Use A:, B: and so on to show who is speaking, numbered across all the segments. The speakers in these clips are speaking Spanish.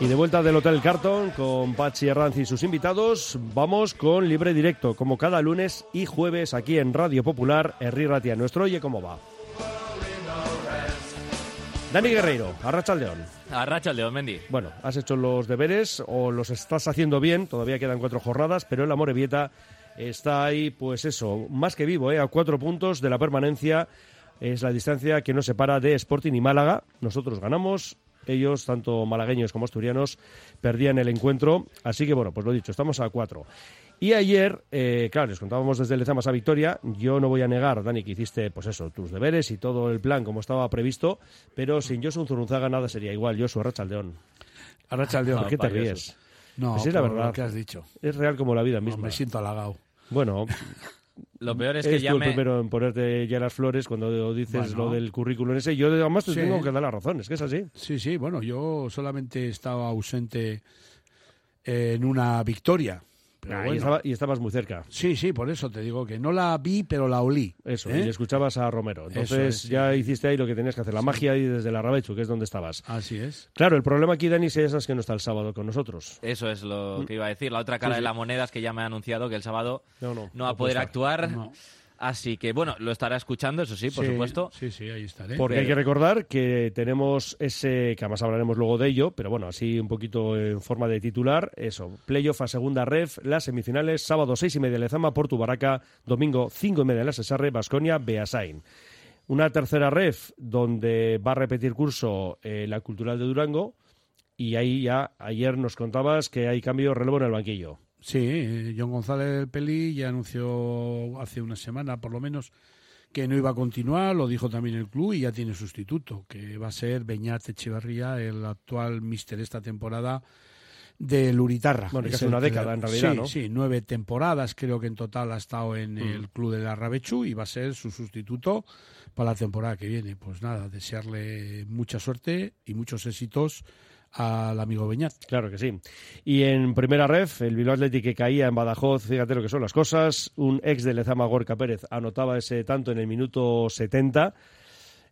A: Y de vuelta del Hotel Carton con Pachi Herranz y sus invitados, vamos con Libre Directo, como cada lunes y jueves aquí en Radio Popular, Herri Ratia. Nuestro Oye Cómo Va. Dani Guerreiro, Arracha al León.
B: Arracha al León, Mendy.
A: Bueno, has hecho los deberes o los estás haciendo bien, todavía quedan cuatro jornadas, pero el Amorebieta está ahí, pues eso, más que vivo, ¿eh? a cuatro puntos de la permanencia. Es la distancia que nos separa de Sporting y Málaga. Nosotros ganamos, ellos, tanto malagueños como asturianos, perdían el encuentro. Así que bueno, pues lo dicho, estamos a cuatro. Y ayer, eh, claro, les contábamos desde Lezamas a Victoria. Yo no voy a negar, Dani, que hiciste, pues eso, tus deberes y todo el plan como estaba previsto, pero sin Josu Zurunzaga nada sería igual. Josu Arrachaldeón.
C: Arrachaldeón.
A: ¿Por qué te ríes?
C: No,
A: Pues es la verdad.
C: lo que has dicho.
A: Es real como la vida
C: No,
A: misma.
C: me siento halagado.
A: Bueno,
B: Lo peor es que
A: eres
B: ya
A: tú el
B: me...
A: primero en ponerte ya las flores cuando dices
C: Bueno.
A: lo del currículum ese. Yo además te
C: Sí.
A: tengo que dar la razón, es que es así.
C: Sí, sí, bueno, yo solamente estaba ausente en una victoria. Pero
A: Ah, y,
C: bueno.
A: estaba- y estabas muy cerca.
C: Sí, sí, por eso te digo que no la vi, pero la olí.
A: Eso,
C: ¿eh?
A: y escuchabas a Romero. Entonces
C: es, sí.
A: ya hiciste ahí lo que tenías que hacer, la magia ahí desde la Rabechu, que es donde estabas.
C: Así es.
A: Claro, el problema aquí, Dani, es que no está el sábado con nosotros.
B: Eso es lo que iba a decir. La otra cara
A: Sí, sí.
B: de la moneda es que ya me ha anunciado que el sábado
A: No, no,
B: no va a poder
A: estar.
B: actuar.
C: No.
B: Así que, bueno, lo estará escuchando, eso sí, por
C: Sí,
B: supuesto.
C: Sí, sí, ahí estaré.
A: Porque hay que recordar que tenemos ese, que además hablaremos luego de ello, pero bueno, así un poquito en forma de titular, eso, playoff a segunda ref, las semifinales, sábado seis y media Lezama, Portu Baraca, domingo cinco y media en la Cesarre, Basconia, Beasain. Una tercera ref donde va a repetir curso eh, la Cultural de Durango y ahí ya ayer nos contabas que hay cambio de relevo en el banquillo.
C: Sí, eh, John González del Peli ya anunció hace una semana, por lo menos, que no iba a continuar, lo dijo también el club y ya tiene sustituto, que va a ser Beñat Echeverría, el actual míster esta temporada del Uritarra.
A: Bueno,
C: Es
A: casi una década, en realidad,
C: sí,
A: ¿no?
C: Sí, nueve temporadas creo que en total ha estado en el club de la Rabechu y va a ser su sustituto para la temporada que viene. Pues nada, desearle mucha suerte y muchos éxitos al amigo Beñat.
A: Claro que sí. Y en primera ref, el Bilbao Athletic que caía en Badajoz, fíjate lo que son las cosas. Un ex de Lezama, Gorka Pérez, anotaba ese tanto en el minuto 70.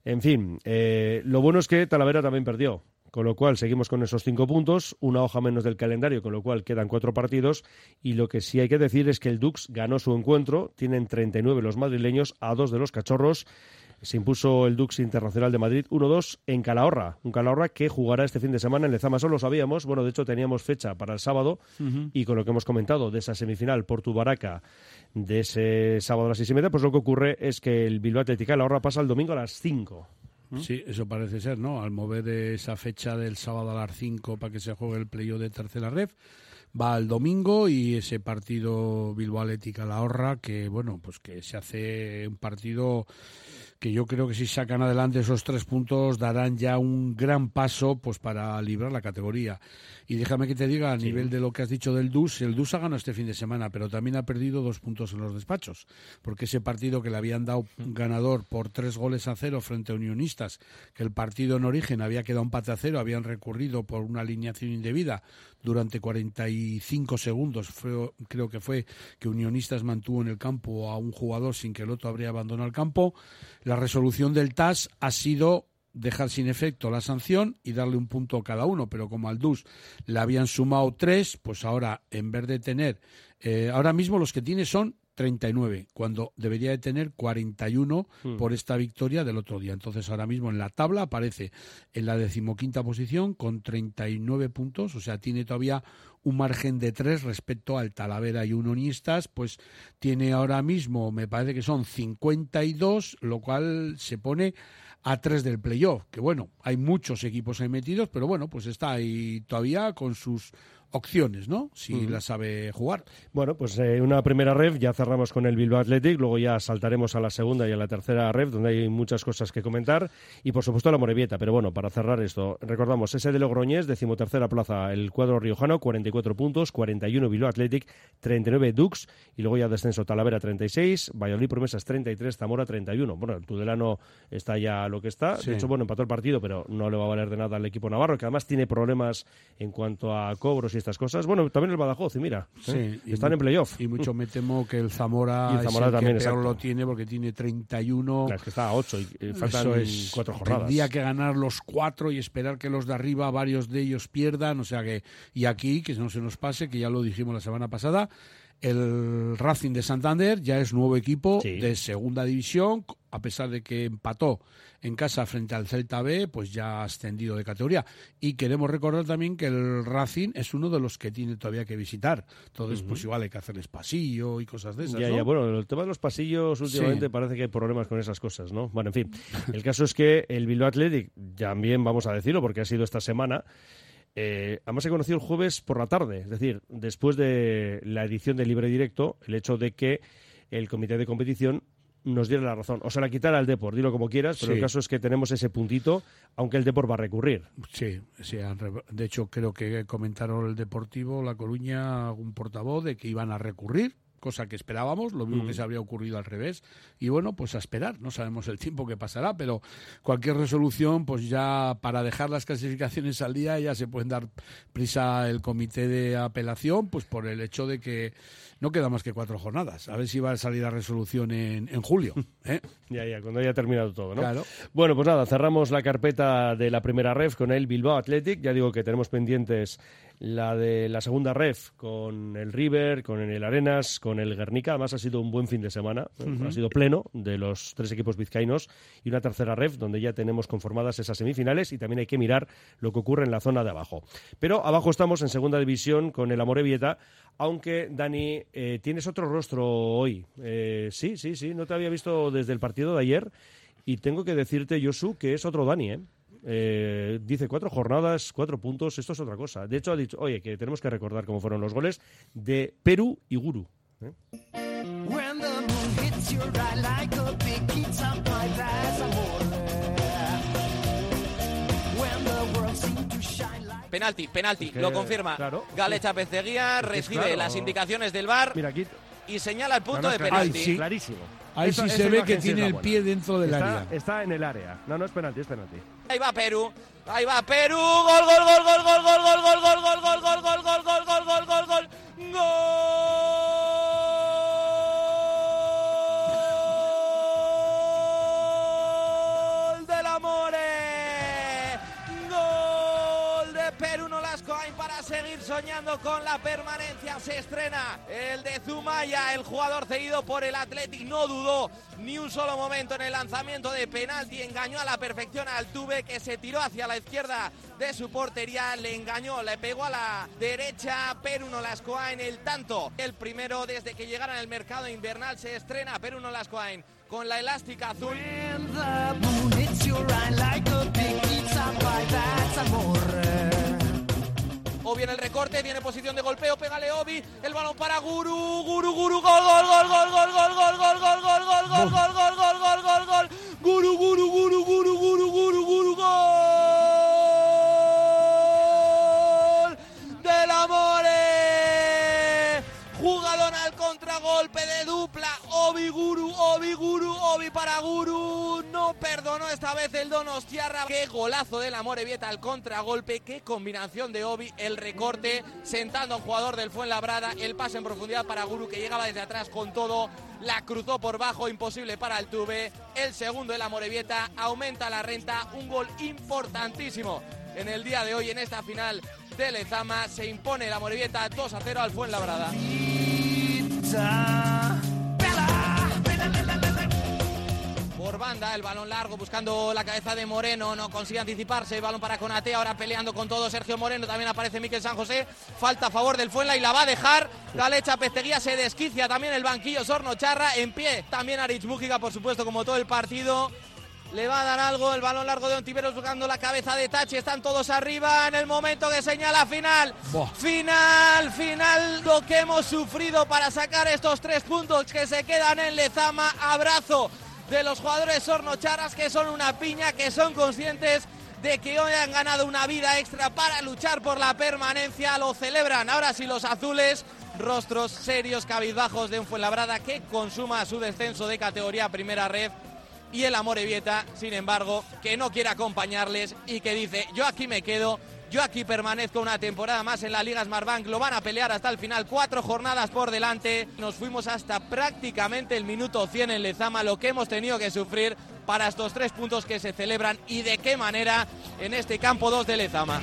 A: En fin, eh, lo bueno es que Talavera también perdió. Con lo cual seguimos con esos cinco puntos, una hoja menos del calendario, con lo cual quedan cuatro partidos. Y lo que sí hay que decir es que el Dux ganó su encuentro, tienen 39 los madrileños a dos de los cachorros. Se impuso el Dux Internacional de Madrid 1-2 en Calahorra. Un Calahorra que jugará este fin de semana en Lezama. Solo lo sabíamos. Bueno, de hecho teníamos fecha para el sábado. Y con lo que hemos comentado de esa semifinal Portu-Baraca de ese sábado a las seis y media, pues lo que ocurre es que el Bilbao Athletic Calahorra pasa el domingo a las 5.
C: Sí, eso parece ser, ¿no? Al mover esa fecha del sábado a las 5 para que se juegue el playoff de tercera ref, va al domingo y ese partido Bilbao Atlética La Horra, que bueno, pues que se hace un partido que yo creo que si sacan adelante esos tres puntos darán ya un gran paso pues para librar la categoría. Y déjame que te diga, a nivel de lo que has dicho del DUS, el DUS ha ganado este fin de semana, pero también ha perdido dos puntos en los despachos, porque ese partido que le habían dado ganador por tres goles a cero frente a Unionistas, que el partido en origen había quedado empate a cero, habían recurrido por una alineación indebida durante 45 segundos, fue- creo que fue que Unionistas mantuvo en el campo a un jugador sin que el otro habría abandonado el campo. La resolución del TAS ha sido dejar sin efecto la sanción y darle un punto a cada uno, pero como al DUS le habían sumado tres, pues ahora en vez de tener, eh, ahora mismo los que tiene son 39, cuando debería de tener 41 por esta victoria del otro día. Entonces ahora mismo en la tabla aparece en la decimoquinta posición con 39 puntos, o sea, tiene todavía un margen de tres respecto al Talavera y Unionistas, pues tiene ahora mismo, me parece que son 52, lo cual se pone a tres del playoff, que bueno, hay muchos equipos ahí metidos, pero bueno, pues está ahí todavía con sus opciones, ¿no? Si la sabe jugar.
A: Bueno, pues eh, una primera ref, ya cerramos con el Bilbao Athletic, luego ya saltaremos a la segunda y a la tercera ref, donde hay muchas cosas que comentar, y por supuesto la Morevieta, pero bueno, para cerrar esto, recordamos, ese de Logroñés, decimotercera plaza, el cuadro riojano, 44 puntos, 41 Bilbao Athletic, 39 Dux, y luego ya descenso Talavera 36, Valladolid Promesas 33, Zamora 31. Bueno, el Tudelano está ya lo que está,
C: Sí.
A: de hecho, bueno, empató el partido, pero no le va a valer de nada al equipo navarro, que además tiene problemas en cuanto a cobros y estas cosas. Bueno, también el Badajoz, y mira, ¿eh?
C: Y
A: están en playoff.
C: Y mucho me temo que el Zamora,
A: Y el Zamora
C: es el
A: también,
C: que peor
A: exacto.
C: lo tiene porque tiene 31.
A: Claro, es que está a 8 y eh, faltan
C: es,
A: cuatro jornadas.
C: Tendría que ganar los cuatro y esperar que los de arriba, varios de ellos pierdan. O sea que, y aquí, que no se nos pase, que ya lo dijimos la semana pasada, el Racing de Santander ya es nuevo equipo
A: Sí.
C: de segunda división, a pesar de que empató en casa frente al Celta B, pues ya ha ascendido de categoría. Y queremos recordar también que el Racing es uno de los que tiene todavía que visitar. Entonces, pues igual hay que hacerles pasillo y cosas de esas.
A: Ya,
C: ¿no?
A: ya, bueno, el tema de los pasillos últimamente
C: Sí.
A: parece que hay problemas con esas cosas, ¿no? Bueno, en fin, el caso es que el Bilbao Athletic, también vamos a decirlo porque ha sido esta semana, eh, además se conoció el jueves por la tarde, es decir, después de la edición de Libre Directo, el hecho de que el comité de competición nos diera la razón, o sea, la quitara al Depor, dilo como quieras, pero
C: Sí.
A: el caso es que tenemos ese puntito, aunque el Depor va a recurrir.
C: Sí, sí, de hecho creo que comentaron el Deportivo La Coruña, un portavoz, de que iban a recurrir, cosa que esperábamos, lo mismo
A: Mm.
C: que se habría ocurrido al revés. Y bueno, pues a esperar, no sabemos el tiempo que pasará, pero cualquier resolución, pues ya para dejar las clasificaciones al día ya se pueden dar prisa el comité de apelación, pues por el hecho de que no queda más que cuatro jornadas. A ver si va a salir la resolución en, en julio. ¿eh?
A: Ya, ya, cuando haya terminado todo, ¿no?
C: Claro.
A: Bueno, pues nada, cerramos la carpeta de la primera ref con el Bilbao Athletic. Ya digo que tenemos pendientes la de la segunda ref con el River, con el Arenas, con el Guernica. Además ha sido un buen fin de semana, ha sido pleno de los tres equipos vizcaínos y una tercera ref donde ya tenemos conformadas esas semifinales y también hay que mirar lo que ocurre en la zona de abajo. Pero abajo estamos en segunda división con el Amorebieta, aunque Dani, eh, tienes otro rostro hoy. Eh, sí, sí, sí, no te había visto desde el partido de ayer y tengo que decirte, Josu, que es otro Dani, ¿eh? Eh, dice cuatro jornadas, cuatro puntos, esto es otra cosa. De hecho, ha dicho, oye, que tenemos que recordar cómo fueron los goles de Perú y Guru. ¿eh?
D: Penalti, penalti,
A: que,
D: lo confirma.
A: claro.
D: Galecha Peceguía recibe
A: claro.
D: las indicaciones del VAR
A: Mira, aquí.
D: y señala el punto de penalti.
C: Ay, sí.
A: Clarísimo.
C: Ahí
A: Esa-
C: sí se ve que tiene el
A: buena.
C: pie dentro del
A: está,
C: área.
A: Está en el área. No, no es penalti, es penalti.
D: Ahí va Perú. Ahí va Perú. Gol, gol, gol, gol, gol, gol, gol, gol, gol, gol, gol, gol, gol, gol, gol, gol, gol, gol, gol. Gol seguir soñando con la permanencia. Se estrena el de Zumaya, el jugador cedido por el Athletic. No dudó ni un solo momento en el lanzamiento de penalti. Engañó a la perfección al Tuve que se tiró hacia la izquierda de su portería. Le engañó, le pegó a la derecha. Perú Nolascoain el tanto. El primero desde que llegaron al mercado invernal se estrena Perú Nolascoain con la elástica azul. Obi en el recorte, tiene posición de golpeo, pégale Obi, el balón para Guru, Guru, Guru, gol, gol, gol, gol, gol, gol, gol, gol, gol, gol, gol, gol, gol, gol, gol, gol, gol, Guru, Guru, Guru, Guru, Obi Guru, Obi para Guru. No perdonó esta vez el Donostiarra. Qué golazo del Amorebieta al contragolpe, qué combinación de Obi, el recorte, sentando a un jugador del Fuenlabrada, el pase en profundidad para Guru que llegaba desde atrás con todo, la cruzó por bajo, imposible para el Tuve. El segundo del Amorebieta aumenta la renta, un gol importantísimo en el día de hoy en esta final de Lezama. Se impone la Morevieta 2 a 0 al Fuenlabrada. El balón largo buscando la cabeza de Moreno, no consigue anticiparse, el balón para Conate, ahora peleando con todo Sergio Moreno, también aparece Miquel San José, falta a favor del Fuenla y la va a dejar, Galecha Pesteguía se desquicia también el banquillo Sorno Charra, en pie también Arich Mújica, por supuesto, como todo el partido, le va a dar algo, el balón largo de Ontiveros buscando la cabeza de Tachi, están todos arriba en el momento que señala final.
C: Buah.
D: Final, final, lo que hemos sufrido para sacar estos tres puntos que se quedan en Lezama. Abrazo de los jugadores sornocharas que son una piña, que son conscientes de que hoy han ganado una vida extra para luchar por la permanencia. Lo celebran ahora sí los azules, rostros serios, cabizbajos de un Fuenlabrada que consuma su descenso de categoría primera red y el Amorebieta, sin embargo, que no quiere acompañarles y que dice, yo aquí me quedo,
B: Yo aquí permanezco una temporada más en la Liga Smartbank. Lo van a pelear hasta el final. Cuatro jornadas por delante. Nos fuimos hasta prácticamente el minuto 100 en Lezama. Lo que hemos tenido que sufrir para estos tres puntos que se celebran y de qué manera en este campo 2 de Lezama.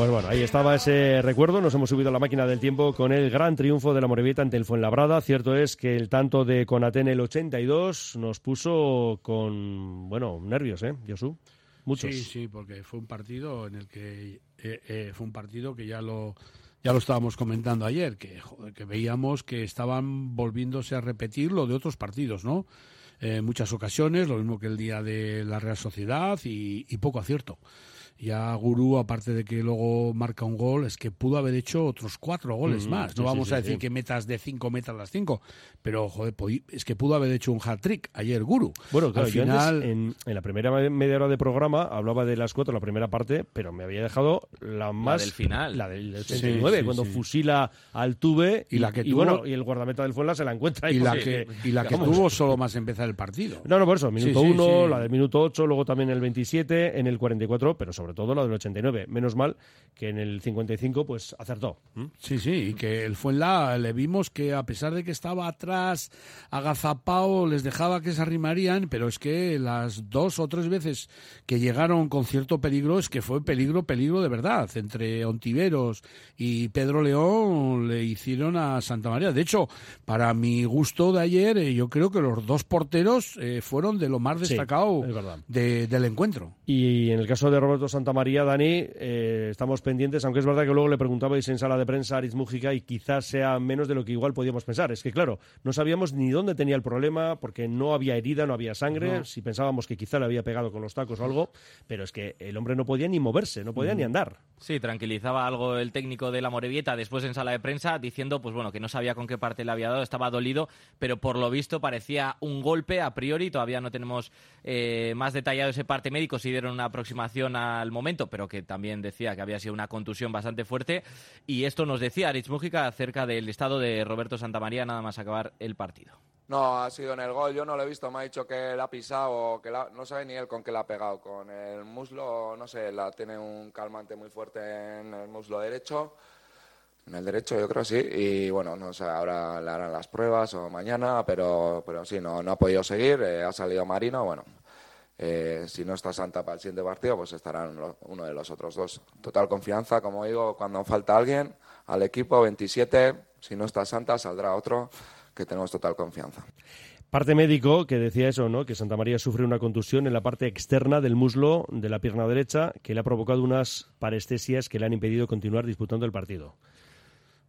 A: Pues bueno, ahí estaba ese recuerdo. Nos hemos subido a la máquina del tiempo con el gran triunfo de la Morevieta ante el Fuenlabrada. Cierto es que el tanto de Conate en el 82 nos puso con, bueno, nervios, ¿eh, Josu? Muchos.
C: Sí, sí, porque fue un partido en el que eh, eh, fue un partido que ya lo ya lo estábamos comentando ayer, que, joder, que veíamos que estaban volviéndose a repetir lo de otros partidos, ¿no? En muchas ocasiones, lo mismo que el día de la Real Sociedad y, y poco acierto. Ya Gurú, aparte de que luego marca un gol, es que pudo haber hecho otros cuatro goles
A: Mm,
C: más.
A: sí,
C: No vamos
A: sí,
C: a decir
A: sí.
C: que metas de cinco, metas las cinco. Pero, joder, es que pudo haber hecho un hat-trick ayer Guru.
A: Bueno, claro,
C: Al
A: yo
C: final,
A: antes, en, en la primera me- media hora de programa hablaba de las cuatro, la primera parte, pero me había dejado la más...
B: del final.
A: La del
C: Sí,
A: 89,
C: sí,
A: cuando
C: sí.
A: fusila al Tuve
C: Y la que tuvo-
A: bueno, y el guardameta del Fuenla se la encuentra.
C: y la que, y la que
A: vamos,
C: tuvo solo más empezar el partido.
A: No, no, por eso, minuto
C: Sí, sí,
A: 1,
C: sí.
A: la del minuto 8, luego también el 27, en el 44, pero sobre todo la del 89. Menos mal que en el 55 pues acertó.
C: Sí, sí, y que el Fuenla le vimos que a pesar de que estaba atrás, agazapao, les dejaba que se arrimarían, pero es que las dos o tres veces que llegaron con cierto peligro, es que fue peligro, peligro de verdad. Entre Ontiveros y Pedro León le hicieron a Santa María. De hecho, para mi gusto de ayer, eh, yo creo que los dos porteros eh, fueron de lo más destacado de- del encuentro.
A: Y en el caso de Roberto Santamaría, Dani, eh, estamos pendientes, aunque es verdad que luego le preguntabais en sala de prensa a Mújica y quizás sea menos de lo que igual podíamos pensar. Es que, claro, no sabíamos ni dónde tenía el problema, porque no había herida, no había sangre, si pensábamos que quizá le había pegado con los tacos o algo, pero es que el hombre no podía ni moverse, no podía ni andar.
D: Sí, tranquilizaba algo el técnico de la Morevieta después en sala de prensa diciendo pues bueno que no sabía con qué parte le había dado, estaba dolido, pero por lo visto parecía un golpe a priori, todavía no tenemos eh, más detallado ese parte médico, si dieron una aproximación al momento, pero que también decía que había sido una contusión bastante fuerte y esto nos decía Aritz Mújica acerca del estado de Roberto Santamaría nada más acabar el partido.
E: No, ha sido en el gol. Yo no lo he visto. Me ha dicho que la ha pisado que la... no sabe ni él con qué la ha pegado. Con el muslo, no sé, la tiene un calmante muy fuerte en el muslo derecho. En el derecho, yo creo sí. Y bueno, no sé, ahora le harán las pruebas o mañana, pero, pero sí, no, no ha podido seguir. eh, ha salido Marino. Bueno, eh, si no está Santa para el siguiente partido, pues estarán uno de los otros dos. Total confianza, como digo, cuando falta alguien al equipo, 27. Si no está Santa, saldrá otro que tenemos total confianza.
A: Parte médico que decía eso, ¿no? Que Santa María sufre una contusión en la parte externa del muslo de la pierna derecha que le ha provocado unas parestesias que le han impedido continuar disputando el partido.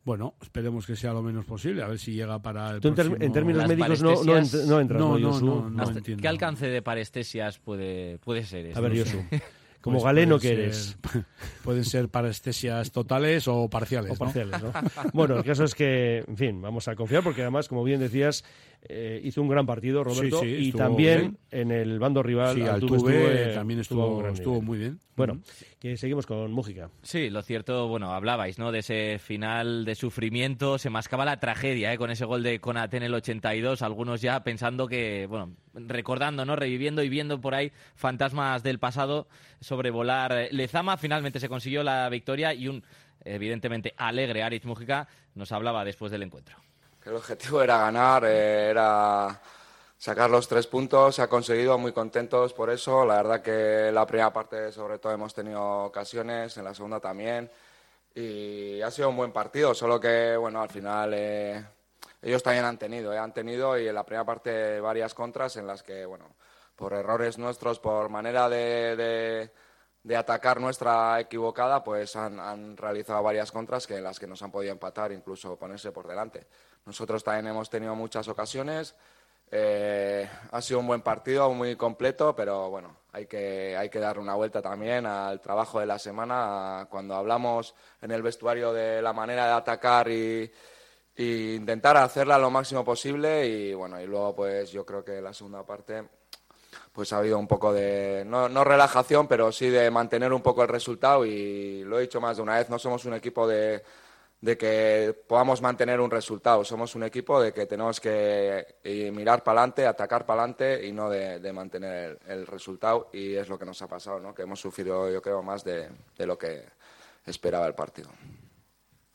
C: Bueno, esperemos que sea lo menos posible, a ver si llega para el
A: Tú en, ter-
C: próximo-
A: en términos
D: Las
A: médicos no, no, ent- no entras,
C: No,
A: ¿no,
C: no,
A: Josu?
C: no, no.
D: Hasta-
C: entiendo.
D: ¿Qué alcance de parestesias puede, puede ser?
A: A
D: esto?
A: ver,
D: sé.
A: Como
C: Pues
A: galeno que
C: ser-
A: eres.
C: Pueden ser parestesias totales o parciales.
A: O
C: ¿no?
A: parciales, ¿no? bueno, el caso es que, en fin, vamos a confiar porque además, como bien decías, eh, hizo un gran partido Roberto
C: Sí, sí,
A: y también
C: bien.
A: en el bando rival
C: Sí,
A: Altuve
C: Altuve
A: estuvo,
C: también estuvo, muy bien.
A: Bueno, que seguimos con Mújica.
D: Sí, lo cierto, bueno, hablabais, ¿no? De ese final de sufrimiento, se mascaba la tragedia, ¿eh? Con ese gol de Conate en el 82, algunos ya pensando que, bueno, recordando, ¿no? Reviviendo y viendo por ahí fantasmas del pasado sobrevolar Lezama, finalmente se consiguió la victoria y un, evidentemente, alegre Aritz Mújica nos hablaba después del encuentro.
E: el objetivo era ganar, eh, era sacar los tres puntos, se ha conseguido, muy contentos por eso. La verdad que la primera parte sobre todo hemos tenido ocasiones, en la segunda también. Y ha sido un buen partido, solo que bueno, al final eh, ellos también han tenido, eh, han tenido y en la primera parte varias contras en las que, bueno, por errores nuestros, por manera de, de- de atacar nuestra equivocada, pues han, han realizado varias contras que en las que nos han podido empatar, incluso ponerse por delante. Nosotros también hemos tenido muchas ocasiones. eh, ha sido un buen partido, muy completo, pero bueno, hay que, hay que dar una vuelta también al trabajo de la semana. Cuando hablamos en el vestuario de la manera de atacar y, y intentar hacerla lo máximo posible y bueno, y luego pues yo creo que la segunda parte pues ha habido un poco de, no, no relajación, pero sí de mantener un poco el resultado y lo he dicho más de una vez, no somos un equipo de, de que podamos mantener un resultado, somos un equipo de que tenemos que eh, mirar para adelante, atacar para adelante y no de, de mantener el, el resultado y es lo que nos ha pasado, ¿no? que hemos sufrido yo creo más de, de lo que esperaba el partido.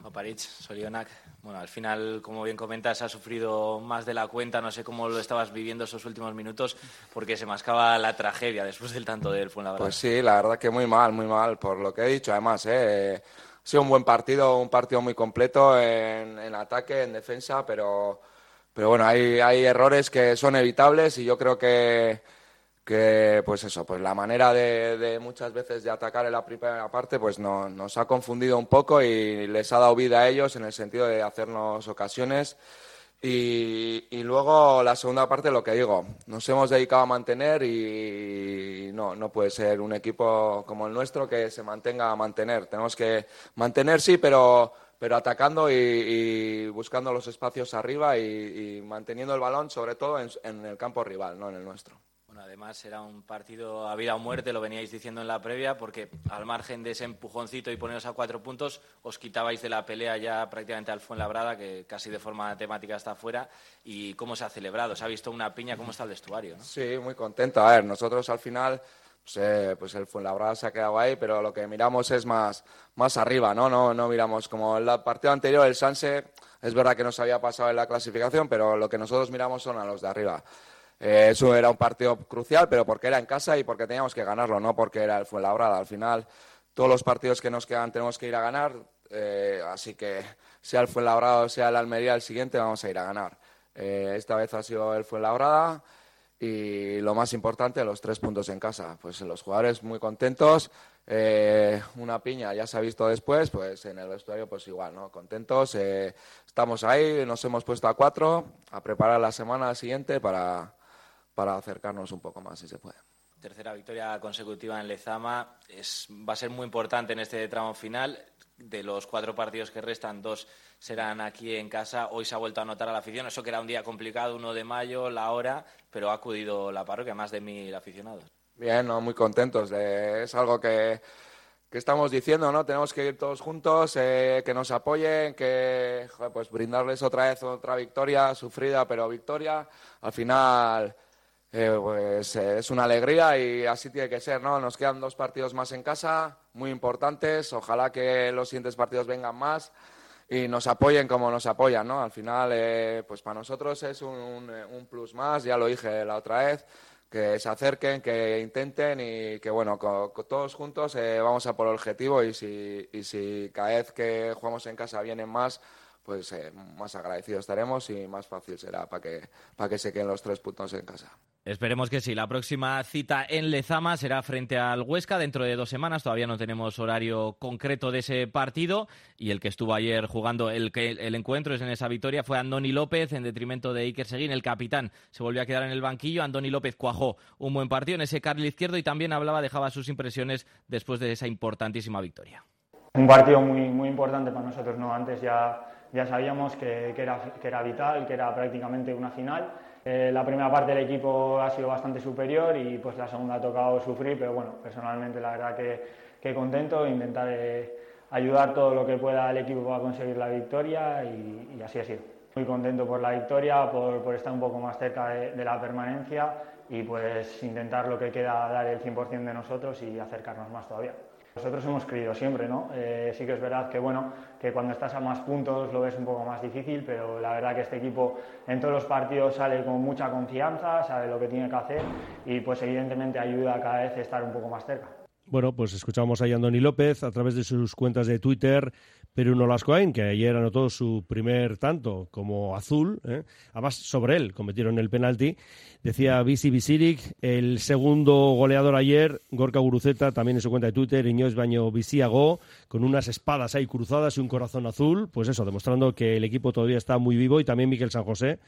D: Oparich, Sorionak, bueno, al final, como bien comentas, ha sufrido más de la cuenta. No sé cómo lo estabas viviendo esos últimos minutos, porque se mascaba la tragedia después del tanto del Fuenlabrada.
E: Pues sí, la verdad que muy mal, muy mal, por lo que he dicho. Además, ¿eh? ha sido un buen partido, un partido muy completo en, en ataque, en defensa, pero, pero bueno, hay, hay errores que son evitables y yo creo que, que pues eso, pues la manera de, de muchas veces de atacar en la primera parte, pues no, nos ha confundido un poco y les ha dado vida a ellos en el sentido de hacernos ocasiones. Y, luego la segunda parte, lo que digo, nos hemos dedicado a mantener y no, no puede ser un equipo como el nuestro que se mantenga a mantener. Tenemos que mantener, sí, pero, pero atacando y, buscando los espacios arriba y, manteniendo el balón, sobre todo en el campo rival, no en el nuestro.
D: Además era un partido a vida o muerte, lo veníais diciendo en la previa, porque al margen de ese empujoncito y poneros a cuatro puntos, os quitabais de la pelea ya prácticamente al Fuenlabrada, que casi de forma temática está fuera. ¿Y cómo se ha celebrado? ¿Se ha visto una piña? ¿Cómo está el vestuario? ¿no?
E: Sí, muy contento. A ver, nosotros al final, pues, eh, pues el Fuenlabrada se ha quedado ahí, pero lo que miramos es más, más arriba, ¿no? ¿no? No miramos como el partido anterior, el Sanse, es verdad que nos había pasado en la clasificación, pero lo que nosotros miramos son a los de arriba. Eh, eso era un partido crucial, pero porque era en casa y porque teníamos que ganarlo, no porque era el Fuenlabrada. Al final, todos los partidos que nos quedan tenemos que ir a ganar, eh, así que sea el Fuenlabrada o sea el Almería el siguiente, vamos a ir a ganar. Eh, esta vez ha sido el Fuenlabrada y lo más importante, los tres puntos en casa. Pues los jugadores muy contentos, una piña ya se ha visto después, pues en el vestuario pues igual, ¿no? Contentos, estamos ahí, nos hemos puesto a cuatro, a preparar la semana siguiente para, para acercarnos un poco más si se puede.
D: Tercera victoria consecutiva en Lezama. Es, va a ser muy importante en este tramo final. De los cuatro partidos que restan, dos serán aquí en casa. Hoy se ha vuelto a notar a la afición. Eso que era un día complicado, 1 de mayo, la hora, pero ha acudido la parroquia, más de mil aficionados.
E: Bien, ¿no? muy contentos. de- es algo que, que estamos diciendo, ¿no? Tenemos que ir todos juntos, eh, que nos apoyen, que pues brindarles otra vez otra victoria, sufrida pero victoria. Al final, eh, pues eh, es una alegría y así tiene que ser, ¿no? Nos quedan dos partidos más en casa, muy importantes. Ojalá que los siguientes partidos vengan más y nos apoyen como nos apoyan, ¿no? Al final, eh, pues para nosotros es un, un, plus más, ya lo dije la otra vez, que se acerquen, que intenten y que, bueno, todos juntos eh, vamos a por el objetivo y si, y si cada vez que jugamos en casa vienen más, pues más agradecidos estaremos y más fácil será para que, para que se queden los tres puntos en casa.
D: Esperemos que sí. La próxima cita en Lezama será frente al Huesca dentro de dos semanas. Todavía no tenemos horario concreto de ese partido. Y el que estuvo ayer jugando el, el encuentro es en esa victoria fue Andoni López en detrimento de Iker Seguín. El capitán se volvió a quedar en el banquillo. Andoni López cuajó un buen partido en ese carril izquierdo y también hablaba, dejaba sus impresiones después de esa importantísima victoria.
F: Un partido muy, muy importante para nosotros. ¿no? Antes ya, ya sabíamos que, que era, que era vital, que era prácticamente una final. Eh, la primera parte del equipo ha sido bastante superior y pues la segunda ha tocado sufrir, pero bueno, personalmente la verdad que, que contento, intentaré ayudar todo lo que pueda al equipo para conseguir la victoria y, así ha sido. Muy contento por la victoria, por, por estar un poco más cerca de, de, la permanencia y pues intentar lo que queda dar el 100% de nosotros y acercarnos más todavía. Nosotros hemos creído siempre, ¿no? Eh, sí que es verdad que, bueno, que cuando estás a más puntos lo ves un poco más difícil, pero la verdad que este equipo en todos los partidos sale con mucha confianza, sabe lo que tiene que hacer y pues evidentemente ayuda cada vez a estar un poco más cerca.
A: Bueno, pues escuchamos a Andoni López a través de sus cuentas de Twitter, Peruno Lascoain, que ayer anotó su primer tanto como azul. ¿eh? Además, sobre él cometieron el penalti. Decía Visi Visirik, el segundo goleador ayer, Gorka Guruceta, también en su cuenta de Twitter, Iñoz Baño Visiago, con unas espadas ahí cruzadas y un corazón azul. Pues eso, demostrando que el equipo todavía está muy vivo. Y también Miquel San José.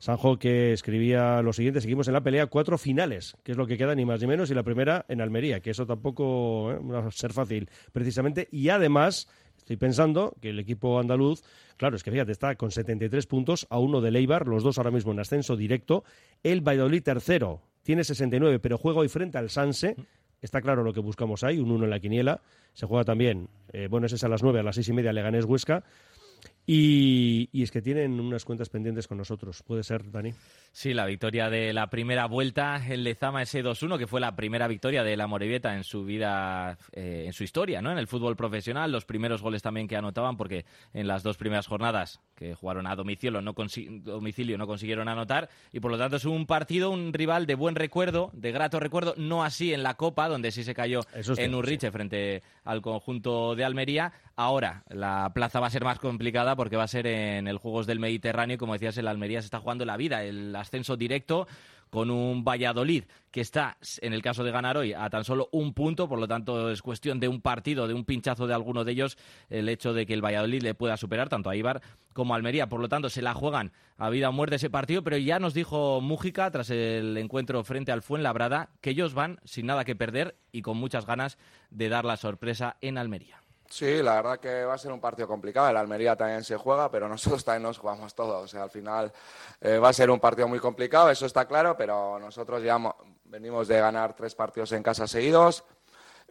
A: Sanjo que escribía lo siguiente, seguimos en la pelea cuatro finales, que es lo que queda ni más ni menos, y la primera en Almería, que eso tampoco ¿eh? va a ser fácil precisamente, y además estoy pensando que el equipo andaluz, claro, es que fíjate, está con 73 puntos a uno de Leibar, los dos ahora mismo en ascenso directo, el Valladolid tercero tiene 69, pero juega hoy frente al Sanse, está claro lo que buscamos ahí, un uno en la quiniela, se juega también, eh, bueno, ese es a las nueve, a las seis y media Leganés Huesca, y, y, es que tienen unas cuentas pendientes con nosotros. ¿Puede ser, Dani?
D: Sí, la victoria de la primera vuelta en Lezama, ese 2-1, que fue la primera victoria de la Morevieta en su vida, eh, en su historia, ¿no? En el fútbol profesional. Los primeros goles también que anotaban, porque en las dos primeras jornadas que jugaron a domicilio no, domicilio no consiguieron anotar. Y por lo tanto es un partido, un rival de buen recuerdo, de grato recuerdo, no así en la Copa, donde sí se cayó
A: Eso
D: en Urriche
A: sí.
D: frente al conjunto de Almería. Ahora la plaza va a ser más complicada porque va a ser en el Juegos del Mediterráneo como decías, el Almería se está jugando la vida, el ascenso directo con un Valladolid que está, en el caso de ganar hoy, a tan solo un punto, por lo tanto es cuestión de un partido, de un pinchazo de alguno de ellos, el hecho de que el Valladolid le pueda superar tanto a Ibar como a Almería. Por lo tanto, se la juegan a vida o muerte ese partido, pero ya nos dijo Mújica, tras el encuentro frente al Fuenlabrada, que ellos van sin nada que perder y con muchas ganas de dar la sorpresa en Almería.
E: Sí, la verdad que va a ser un partido complicado. El Almería también se juega, pero nosotros también nos jugamos todo. O sea, al final eh, va a ser un partido muy complicado, eso está claro, pero nosotros ya mo- venimos de ganar tres partidos en casa seguidos.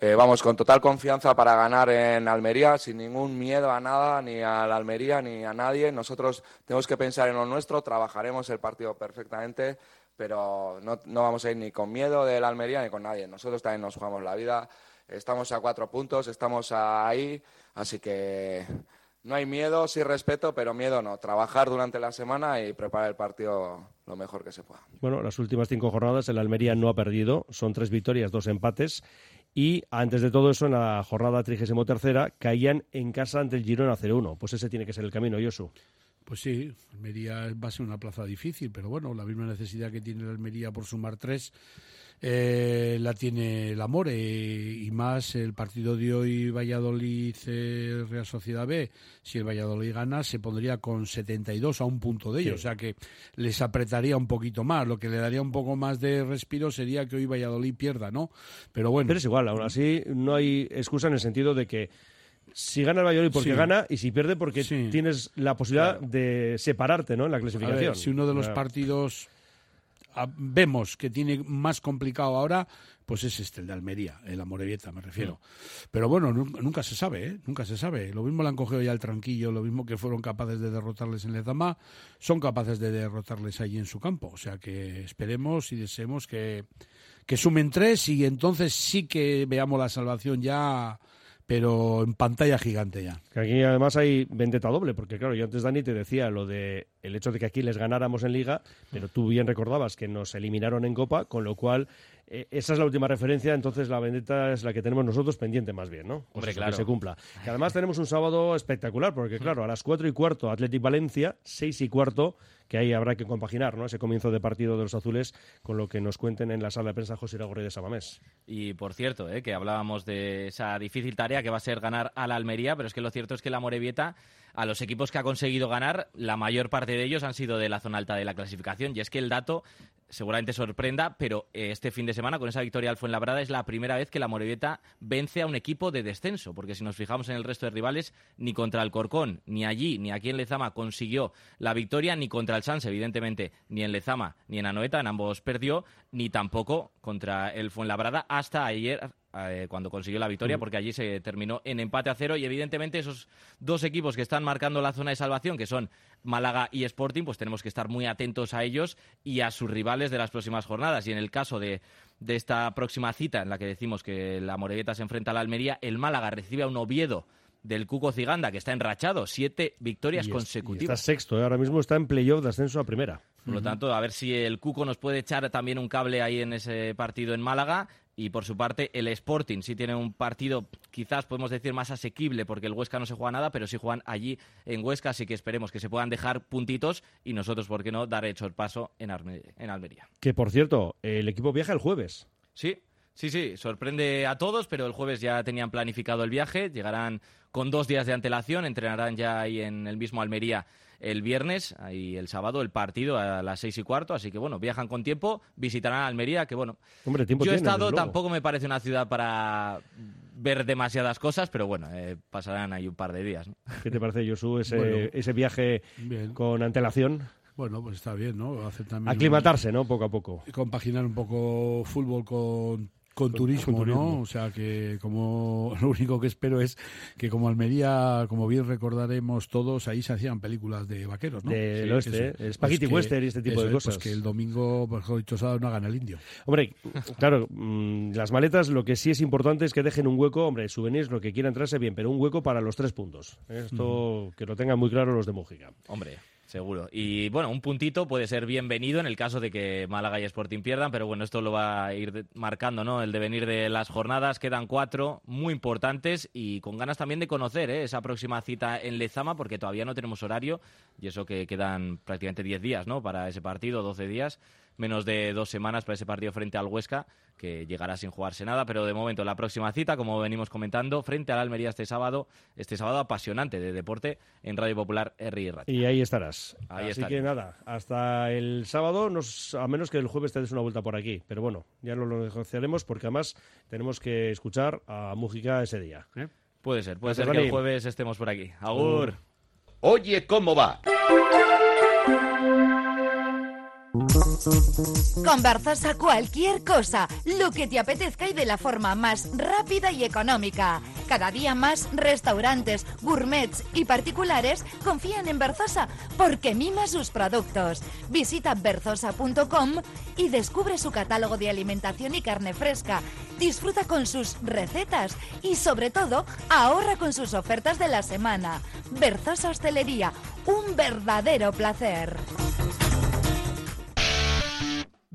E: Eh, vamos con total confianza para ganar en Almería, sin ningún miedo a nada, ni a la Almería, ni a nadie. Nosotros tenemos que pensar en lo nuestro, trabajaremos el partido perfectamente, pero no, no vamos a ir ni con miedo de la Almería ni con nadie. Nosotros también nos jugamos la vida. Estamos a cuatro puntos, estamos ahí, así que no hay miedo, sí respeto, pero miedo no. Trabajar durante la semana y preparar el partido lo mejor que se pueda.
A: Bueno, las últimas cinco jornadas el Almería no ha perdido, son tres victorias, dos empates. Y antes de todo eso, en la jornada 33 caían en casa ante el Girona 0-1. Pues ese tiene que ser el camino, Yosu.
C: Pues sí, Almería va a ser una plaza difícil, pero bueno, la misma necesidad que tiene la Almería por sumar tres eh, la tiene el Amore y más el partido de hoy Valladolid eh, Real Sociedad B. Si el Valladolid gana, se pondría con 72 a un punto de ellos,
A: Sí.
C: o sea que les apretaría un poquito más. Lo que le daría un poco más de respiro sería que hoy Valladolid pierda, ¿no? Pero bueno.
A: Pero es igual, aún así no hay excusa en el sentido de que si gana el Valladolid porque
C: Sí.
A: gana y si pierde porque
C: Sí.
A: tienes la posibilidad
C: Claro.
A: de separarte ¿no? en la clasificación.
C: ver, si uno de los
A: Claro.
C: partidos vemos que tiene más complicado ahora, pues es este, el de Almería, el Amorebieta, me refiero. Pero bueno, nunca, nunca se sabe, ¿eh? Nunca se sabe. Lo mismo le han cogido ya el tranquillo, lo mismo que fueron capaces de derrotarles en Lezama, son capaces de derrotarles allí en su campo. O sea que esperemos y deseemos que, que sumen tres y entonces sí que veamos la salvación ya, pero en pantalla gigante ya.
A: Que aquí además hay vendetta doble, porque claro, yo antes Dani te decía lo de el hecho de que aquí les ganáramos en Liga, pero tú bien recordabas que nos eliminaron en Copa, con lo cual eh, esa es la última referencia, entonces la vendetta es la que tenemos nosotros pendiente más bien, ¿no? Pues
D: Hombre, claro.
A: Que se cumpla. Que además tenemos un sábado espectacular, porque claro, a las cuatro y cuarto Athletic Valencia, seis y cuarto, que ahí habrá que compaginar, ¿no? Ese comienzo de partido de los azules con lo que nos cuenten en la sala de prensa José Iragorri de Samamés.
D: Y por cierto, eh, que hablábamos de esa difícil tarea que va a ser ganar a la Almería, pero es que lo cierto es que la Morevieta, a los equipos que ha conseguido ganar, la mayor parte de ellos han sido de la zona alta de la clasificación. Y es que el dato seguramente sorprenda, pero eh, este fin de semana, con esa victoria al Fuenlabrada, es la primera vez que la Morevieta vence a un equipo de descenso, porque si nos fijamos en el resto de rivales, ni contra el Corcón, ni allí, ni aquí en Lezama consiguió la victoria, ni contra el Sanse, evidentemente, ni en Lezama, ni en Anoeta, en ambos perdió, ni tampoco contra el Fuenlabrada hasta ayer, eh, cuando consiguió la victoria, porque allí se terminó en empate a cero y evidentemente esos dos equipos que están marcando la zona de salvación, que son Málaga y Sporting, pues tenemos que estar muy atentos a ellos y a sus rivales de las próximas jornadas. Y en el caso de, de esta próxima cita, en la que decimos que la Morevieta se enfrenta a la Almería, el Málaga recibe a un Oviedo del Cuco Ciganda, que está enrachado, siete victorias
A: Y es- y
D: consecutivas.
A: está sexto, ¿eh? ahora mismo está en playoff de ascenso a primera.
D: Por lo tanto, a ver si el Cuco nos puede echar también un cable ahí en ese partido en Málaga. Y por su parte, el Sporting sí tiene un partido, quizás podemos decir, más asequible, porque el Huesca no se juega nada, pero sí juegan allí en Huesca, así que esperemos que se puedan dejar puntitos y nosotros, ¿por qué no?, dar hecho el paso en, Arme- en Almería.
A: Que por cierto, el equipo viaja el jueves.
D: Sí, sí, sí, sorprende a todos, pero el jueves ya tenían planificado el viaje, llegarán con dos días de antelación, entrenarán ya ahí en el mismo Almería el viernes y el sábado el partido a las seis y cuarto, así que bueno, viajan con tiempo, visitarán Almería, que bueno,
A: Hombre, tiempo
D: yo he estado, tampoco me parece una ciudad para ver demasiadas cosas, pero bueno, eh, pasarán ahí un par de días. ¿no?
A: ¿Qué te parece, Josu, ese,
C: Bueno,
A: ese viaje
C: Bien.
A: con antelación?
C: Bueno, pues está bien, ¿no? Hacer también
A: Aclimatarse, ¿no? Poco a poco.
C: compaginar un poco fútbol con, con, turismo,
A: con turismo.
C: ¿no? O sea, que como lo único que espero es que como Almería, como bien recordaremos todos, ahí se hacían películas de vaqueros, ¿no?
A: Del
C: Sí,
A: oeste,
C: eso.
A: ¿eh? Spaghetti
C: que-
A: western y este tipo de
C: es,
A: cosas.
C: Pues que el domingo, por ejemplo, dicho sábado, no hagan el indio.
A: Hombre, claro, mm, las maletas lo que sí es importante es que dejen un hueco, hombre, souvenirs, lo que quieran traerse bien, pero un hueco para los tres puntos. Esto que lo tengan muy claro los de Mújica.
D: Hombre, seguro. Y bueno, un puntito puede ser bienvenido en el caso de que Málaga y Sporting pierdan, pero bueno, esto lo va a ir marcando, ¿no? El devenir de las jornadas. Quedan cuatro muy importantes y con ganas también de conocer ¿eh? esa próxima cita en Lezama, porque todavía no tenemos horario y eso que quedan prácticamente 10 días, ¿no? Para ese partido, 12 días. Menos de dos semanas para ese partido frente al Huesca, que llegará sin jugarse nada, pero de momento la próxima cita, como venimos comentando, frente al Almería este sábado, este sábado apasionante de deporte en Radio Popular R.
A: Y ahí estarás.
D: Ahí
A: Así
D: estaré.
A: que nada, hasta el sábado, nos, a menos que el jueves te des una vuelta por aquí. Pero bueno, ya lo, lo negociaremos porque además tenemos que escuchar a Mújica ese día. ¿eh?
D: Puede ser, puede
A: Gracias,
D: ser que el jueves estemos por aquí. Agur.
G: Oye, ¿cómo va?
H: Con Barzasa cualquier cosa, lo que te apetezca y de la forma más rápida y económica. Cada día más restaurantes, gourmets y particulares confían en Berzosa porque mima sus productos. Visita berzosa.com y descubre su catálogo de alimentación y carne fresca. Disfruta con sus recetas y sobre todo ahorra con sus ofertas de la semana. Berzosa Hostelería, un verdadero placer.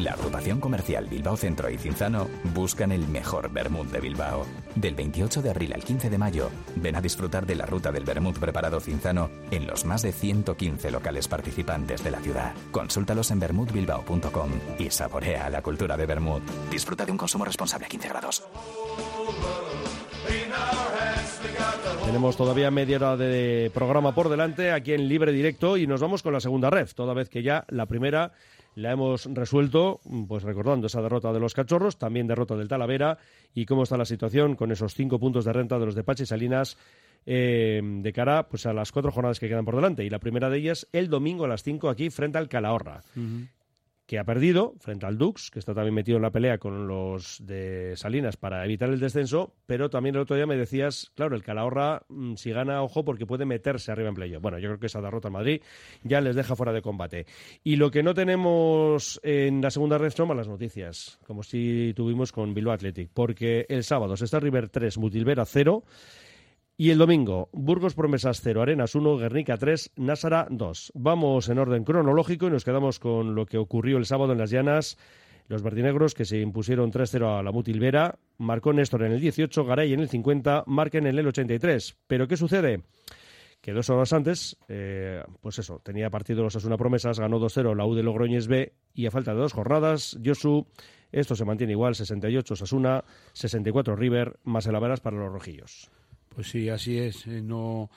I: La agrupación comercial Bilbao Centro y Cinzano buscan el mejor vermut de Bilbao. Del 28 de abril al 15 de mayo, ven a disfrutar de la ruta del vermut preparado Cinzano en los más de 115 locales participantes de la ciudad. Consúltalos en vermutbilbao.com y saborea la cultura de vermut. Disfruta de un consumo responsable a 15 grados.
A: Tenemos todavía media hora de programa por delante aquí en libre directo y nos vamos con la segunda ref, toda vez que ya la primera la hemos resuelto, pues recordando esa derrota de los cachorros, también derrota del Talavera y cómo está la situación con esos cinco puntos de renta de los de Pachi Salinas eh, de cara pues, a las cuatro jornadas que quedan por delante. Y la primera de ellas el domingo a las 5 aquí frente al Calahorra que ha perdido frente al Dux, que está también metido en la pelea con los de Salinas para evitar el descenso, pero también el otro día me decías, claro, el Calahorra, mm, si gana, ojo, porque puede meterse arriba en playoff. Bueno, yo creo que esa derrota en Madrid ya les deja fuera de combate. Y lo que no tenemos en la segunda red son malas noticias, como si tuvimos con Bilbao Athletic, porque el sábado se está River 3, Mutilvera 0, y el domingo, Burgos Promesas 0, Arenas 1, Guernica 3, Násara 2. Vamos en orden cronológico y nos quedamos con lo que ocurrió el sábado en las Llanas. Los verdinegros que se impusieron 3-0 a la Mutilvera, marcó Néstor en el 18, Garay en el 50, Marquen en el 83. ¿Pero qué sucede? Que dos horas antes, eh, pues eso, tenía partido los Asuna Promesas, ganó 2-0 la U de Logroñez B y a falta de dos jornadas, Josu, esto se mantiene igual, 68 Sasuna, 64 River, más el Averas para los rojillos.
C: Pues sí, así es. eh, No,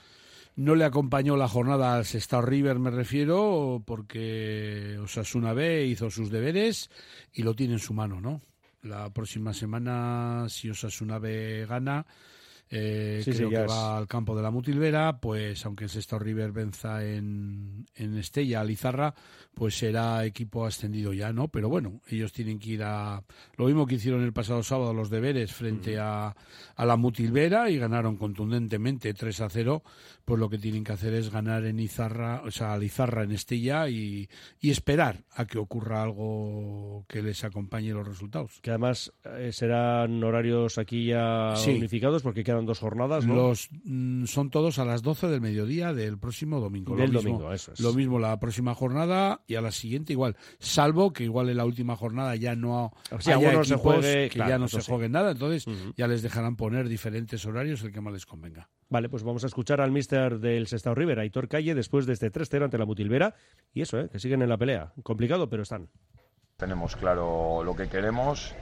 C: no le acompañó la jornada al Sestao River, me refiero, porque Osasuna B hizo sus deberes y lo tiene en su mano, ¿no? La próxima semana, si Osasuna B gana, eh,
A: Sí,
C: creo que
A: es.
C: va al campo de la Mutilvera, pues aunque el Sestao River venza en, en Estella, a Lizarra, pues será equipo ascendido ya, ¿no? Pero bueno, ellos tienen que ir a... Lo mismo que hicieron el pasado sábado los deberes frente a, a la Mutilvera y ganaron contundentemente 3 a 0, pues lo que tienen que hacer es ganar en Izarra, o sea, a Lizarra en Estella y, y esperar a que ocurra algo que les acompañe los resultados.
A: Que además eh, serán horarios aquí ya
C: Sí.
A: unificados porque quedan dos jornadas, ¿no?
C: Los mm, son todos a las 12 del mediodía del próximo domingo.
A: Del
C: lo mismo,
A: domingo, eso es.
C: Lo mismo la próxima jornada y a la siguiente igual, salvo que igual en la última jornada ya no
A: Sí,
C: haya
A: alguno se
C: equipos
A: juegue,
C: que
A: claro,
C: ya no se
A: sí.
C: jueguen nada, entonces ya les dejarán poner diferentes horarios el que más les convenga.
A: Vale, pues vamos a escuchar al mister del Sestao River, Aitor Calle, después de este 3-0 ante la Mutilvera. Y eso, ¿eh? que siguen en la pelea. Complicado, pero están.
J: Tenemos claro lo que queremos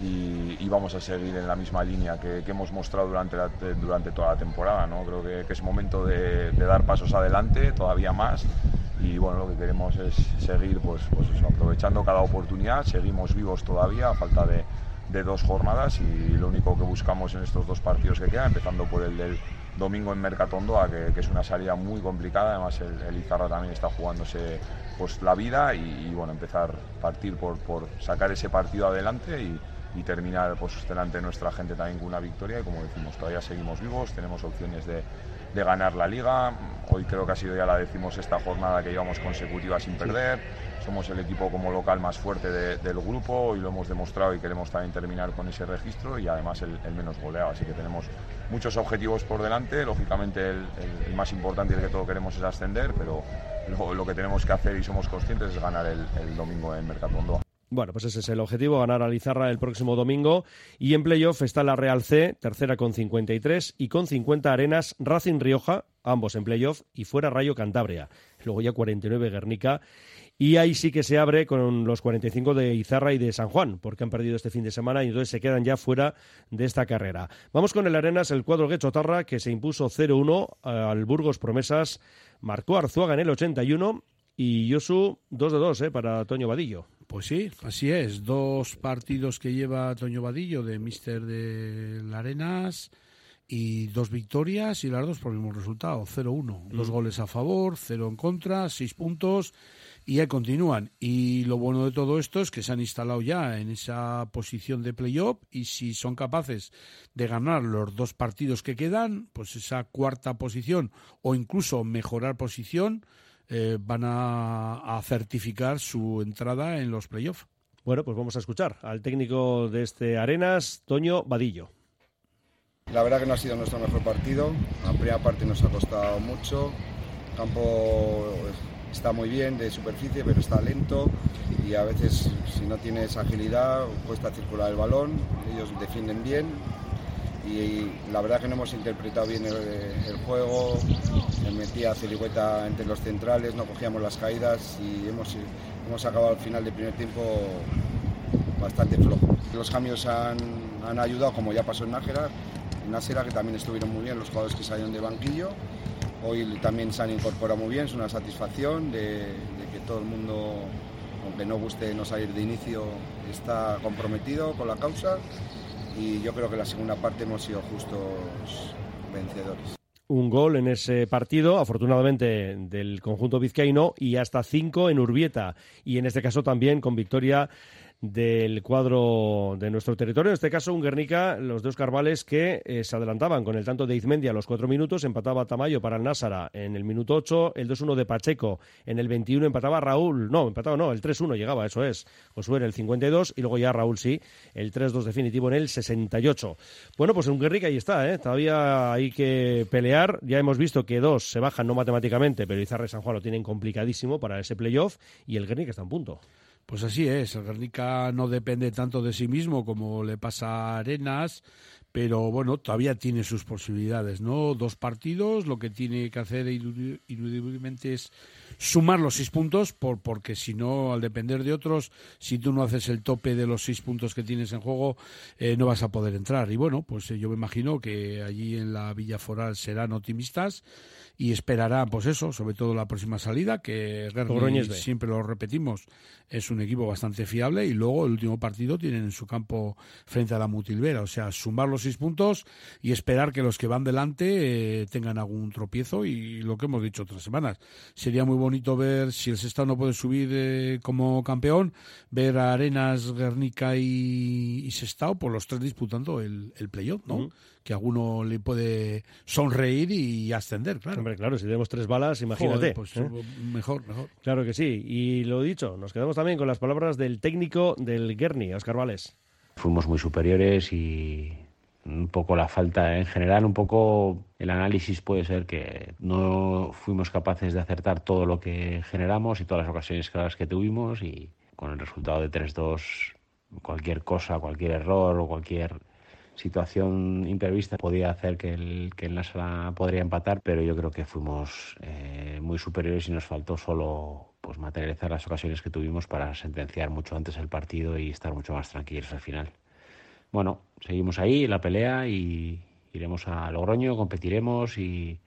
J: y, vamos a seguir en la misma línea que, hemos mostrado durante, durante toda la temporada. ¿no? Creo que, es momento de, dar pasos adelante, todavía más. Y bueno, lo que queremos es seguir pues, pues aprovechando cada oportunidad. Seguimos vivos todavía, a falta de, de dos jornadas y lo único que buscamos en estos dos partidos que quedan, empezando por el del domingo en Mercatondoa, que, que es una salida muy complicada, además el, el también está jugándose pues, la vida y, y, bueno, empezar a partir por, por sacar ese partido adelante y, y terminar pues, delante de nuestra gente también con una victoria y como decimos, todavía seguimos vivos, tenemos opciones de, de ganar la liga, hoy creo que ha sido ya la decimos esta jornada que llevamos consecutiva sin perder, somos el equipo como local más fuerte de- del grupo y lo hemos demostrado y queremos también terminar con ese registro y además el, el menos goleado. Así que tenemos muchos objetivos por delante. Lógicamente el, el- el más importante y el que todos queremos es ascender, pero lo, lo que tenemos que hacer y somos conscientes es ganar el, el domingo en Mercatondo.
A: Bueno, pues ese es el objetivo, ganar a Lizarra el próximo domingo. Y en playoff está la Real C, tercera con 53 y con 50 Arenas, Racing Rioja, ambos en playoff, y fuera Rayo Cantabria. Luego ya 49 Guernica. Y ahí sí que se abre con los 45 de Izarra y de San Juan, porque han perdido este fin de semana y entonces se quedan ya fuera de esta carrera. Vamos con el Arenas, el cuadro Guechotarra, que se impuso 0-1 al Burgos Promesas, marcó Arzuaga en el 81 y Yosu 2 de 2 eh, para Toño Vadillo.
C: Pues sí, así es. Dos partidos que lleva Toño Vadillo de Mister de la Arenas y dos victorias y las dos por el mismo resultado, 0-1. Dos
A: Mm.
C: goles a favor, cero en contra, seis puntos y ahí continúan. Y lo bueno de todo esto es que se han instalado ya en esa posición de playoff y si son capaces de ganar los dos partidos que quedan, pues esa cuarta posición o incluso mejorar posición, eh, van a, a certificar su entrada en los playoffs.
A: Bueno, pues vamos a escuchar al técnico de este Arenas, Toño Vadillo.
K: La verdad que no ha sido nuestro mejor partido. La primera parte nos ha costado mucho. El campo está muy bien de superficie, pero está lento y a veces si no tienes agilidad cuesta circular el balón. Ellos defienden bien y la verdad que no hemos interpretado bien el, juego. Me metía Celihueta entre los centrales, no cogíamos las caídas y hemos, hemos acabado al final del primer tiempo bastante flojo. Los cambios han, han ayudado, como ya pasó en Nájera, en Nájera, que también estuvieron muy bien los jugadores que salieron de banquillo. Hoy también se han incorporado muy bien, es una satisfacción de, de que todo el mundo, aunque no guste no salir de inicio, está comprometido con la causa y yo creo que la segunda parte hemos sido justos vencedores.
A: un gol en ese partido, afortunadamente del conjunto vizcaíno, y hasta cinco en Urbieta. Y en este caso también con victoria del cuadro de nuestro territorio. En este caso, un Guernica, los dos Carvales que eh, se adelantaban con el tanto de Izmendi a los cuatro minutos, empataba Tamayo para el Násara en el minuto 8, el 2-1 de Pacheco en el 21, empataba Raúl, no, empataba no, el 3-1 llegaba, eso es, Josué en el 52 y luego ya Raúl sí, el 3-2 definitivo en el 68. Bueno, pues un Guernica ahí está, ¿eh? todavía hay que pelear, ya hemos visto que dos se bajan no matemáticamente, pero Izarra y San Juan lo tienen complicadísimo para ese playoff y el Guernica está en punto.
C: Pues así es, el Guernica no depende tanto de sí mismo como le pasa a Arenas, pero bueno, todavía tiene sus posibilidades, ¿no? Dos partidos, lo que tiene que hacer ineludible- ineludiblemente es sumar los seis puntos, por, porque si no, al depender de otros, si tú no haces el tope de los seis puntos que tienes en juego, eh, no vas a poder entrar. Y bueno, pues eh, yo me imagino que allí en la Villa Foral serán optimistas y esperarán, pues eso, sobre todo la próxima salida, que
A: B.
C: siempre lo repetimos, es un equipo bastante fiable y luego el último partido tienen en su campo frente a la Mutilvera, o sea, sumar los seis puntos y esperar que los que van delante eh, tengan algún tropiezo y lo que hemos dicho otras semanas. Sería muy bonito ver si el Sestao no puede subir eh, como campeón, ver a Arenas, Guernica y, y Sestao por los tres disputando el, el playoff, ¿no? Que a alguno le puede sonreír y ascender, claro.
A: Hombre, claro, si tenemos tres balas, imagínate.
C: Joder, pues
A: ¿eh?
C: mejor, mejor.
A: Claro que sí. Y lo dicho, nos quedamos también con las palabras del técnico del Guerni, Oscar Vales.
L: fuimos muy superiores y un poco la falta en general, un poco el análisis puede ser que no fuimos capaces de acertar todo lo que generamos y todas las ocasiones claras que tuvimos y con el resultado de 3-2 cualquier cosa, cualquier error o cualquier situación imprevista podía hacer que el, que el Nasra podría empatar, pero yo creo que fuimos eh, muy superiores y nos faltó solo pues materializar las ocasiones que tuvimos para sentenciar mucho antes el partido y estar mucho más tranquilos al final. Bueno, seguimos ahí en la pelea y iremos a Logroño, competiremos y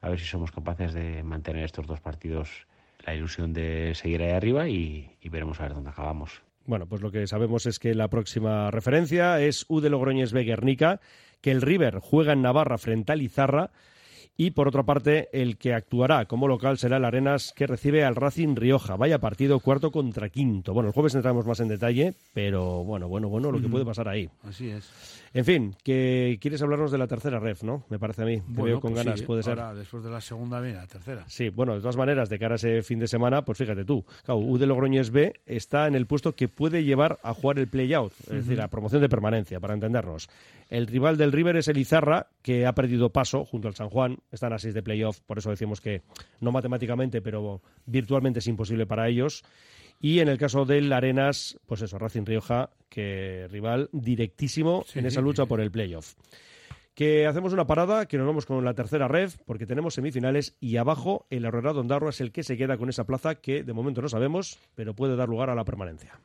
L: a ver si somos capaces de mantener estos dos partidos la ilusión de seguir ahí arriba y, y veremos a ver dónde acabamos.
A: Bueno, pues lo que sabemos es que la próxima referencia es U de Logroñés B Guernica, que el River juega en Navarra frente al Izarra y por otra parte el que actuará como local será el Arenas que recibe al Racing Rioja. Vaya partido cuarto contra quinto. Bueno, el jueves entramos más en detalle, pero bueno, bueno, bueno, lo que puede pasar ahí.
C: Así es.
A: En fin, que quieres hablarnos de la tercera ref, ¿no? Me parece a mí. Te
C: Bueno,
A: veo con
C: pues
A: ganas,
C: sí,
A: puede ser.
C: después de la segunda, viene la tercera.
A: Sí, bueno, de todas maneras, de cara a ese fin de semana, pues fíjate tú, claro, U de Logroñés B está en el puesto que puede llevar a jugar el play-out, es decir, a promoción de permanencia, para entendernos. El rival del River es el Izarra, que ha perdido paso junto al San Juan, están a seis de playoff, por eso decimos que no matemáticamente, pero virtualmente es imposible para ellos. Y en el caso del Arenas, pues eso, Racing Rioja, que rival directísimo
C: Sí,
A: en esa lucha por el playoff que hacemos una parada, que nos vamos con la tercera ref, porque tenemos semifinales y abajo el Herrera Dondarro es el que se queda con esa plaza que de momento no sabemos, pero puede dar lugar a la permanencia.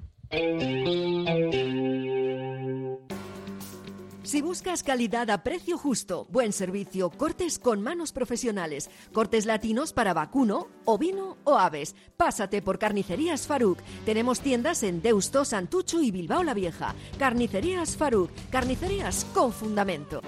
M: Si buscas calidad a precio justo, buen servicio, cortes con manos profesionales, cortes latinos para vacuno, ovino o aves, pásate por Carnicerías Faruk. Tenemos tiendas en Deusto, Santucho y Bilbao la Vieja. Carnicerías Faruk, carnicerías con fundamento.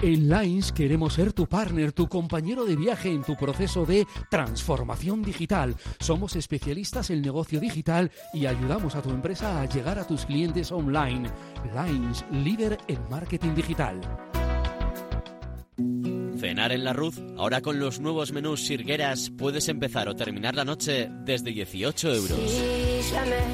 N: En Lines queremos ser tu partner, tu compañero de viaje en tu proceso de transformación digital. Somos especialistas en negocio digital y ayudamos a tu empresa a llegar a tus clientes online. Lines, líder en marketing digital.
O: Cenar en la Ruz, ahora con los nuevos menús Sirgueras puedes empezar o terminar la noche desde 18 euros.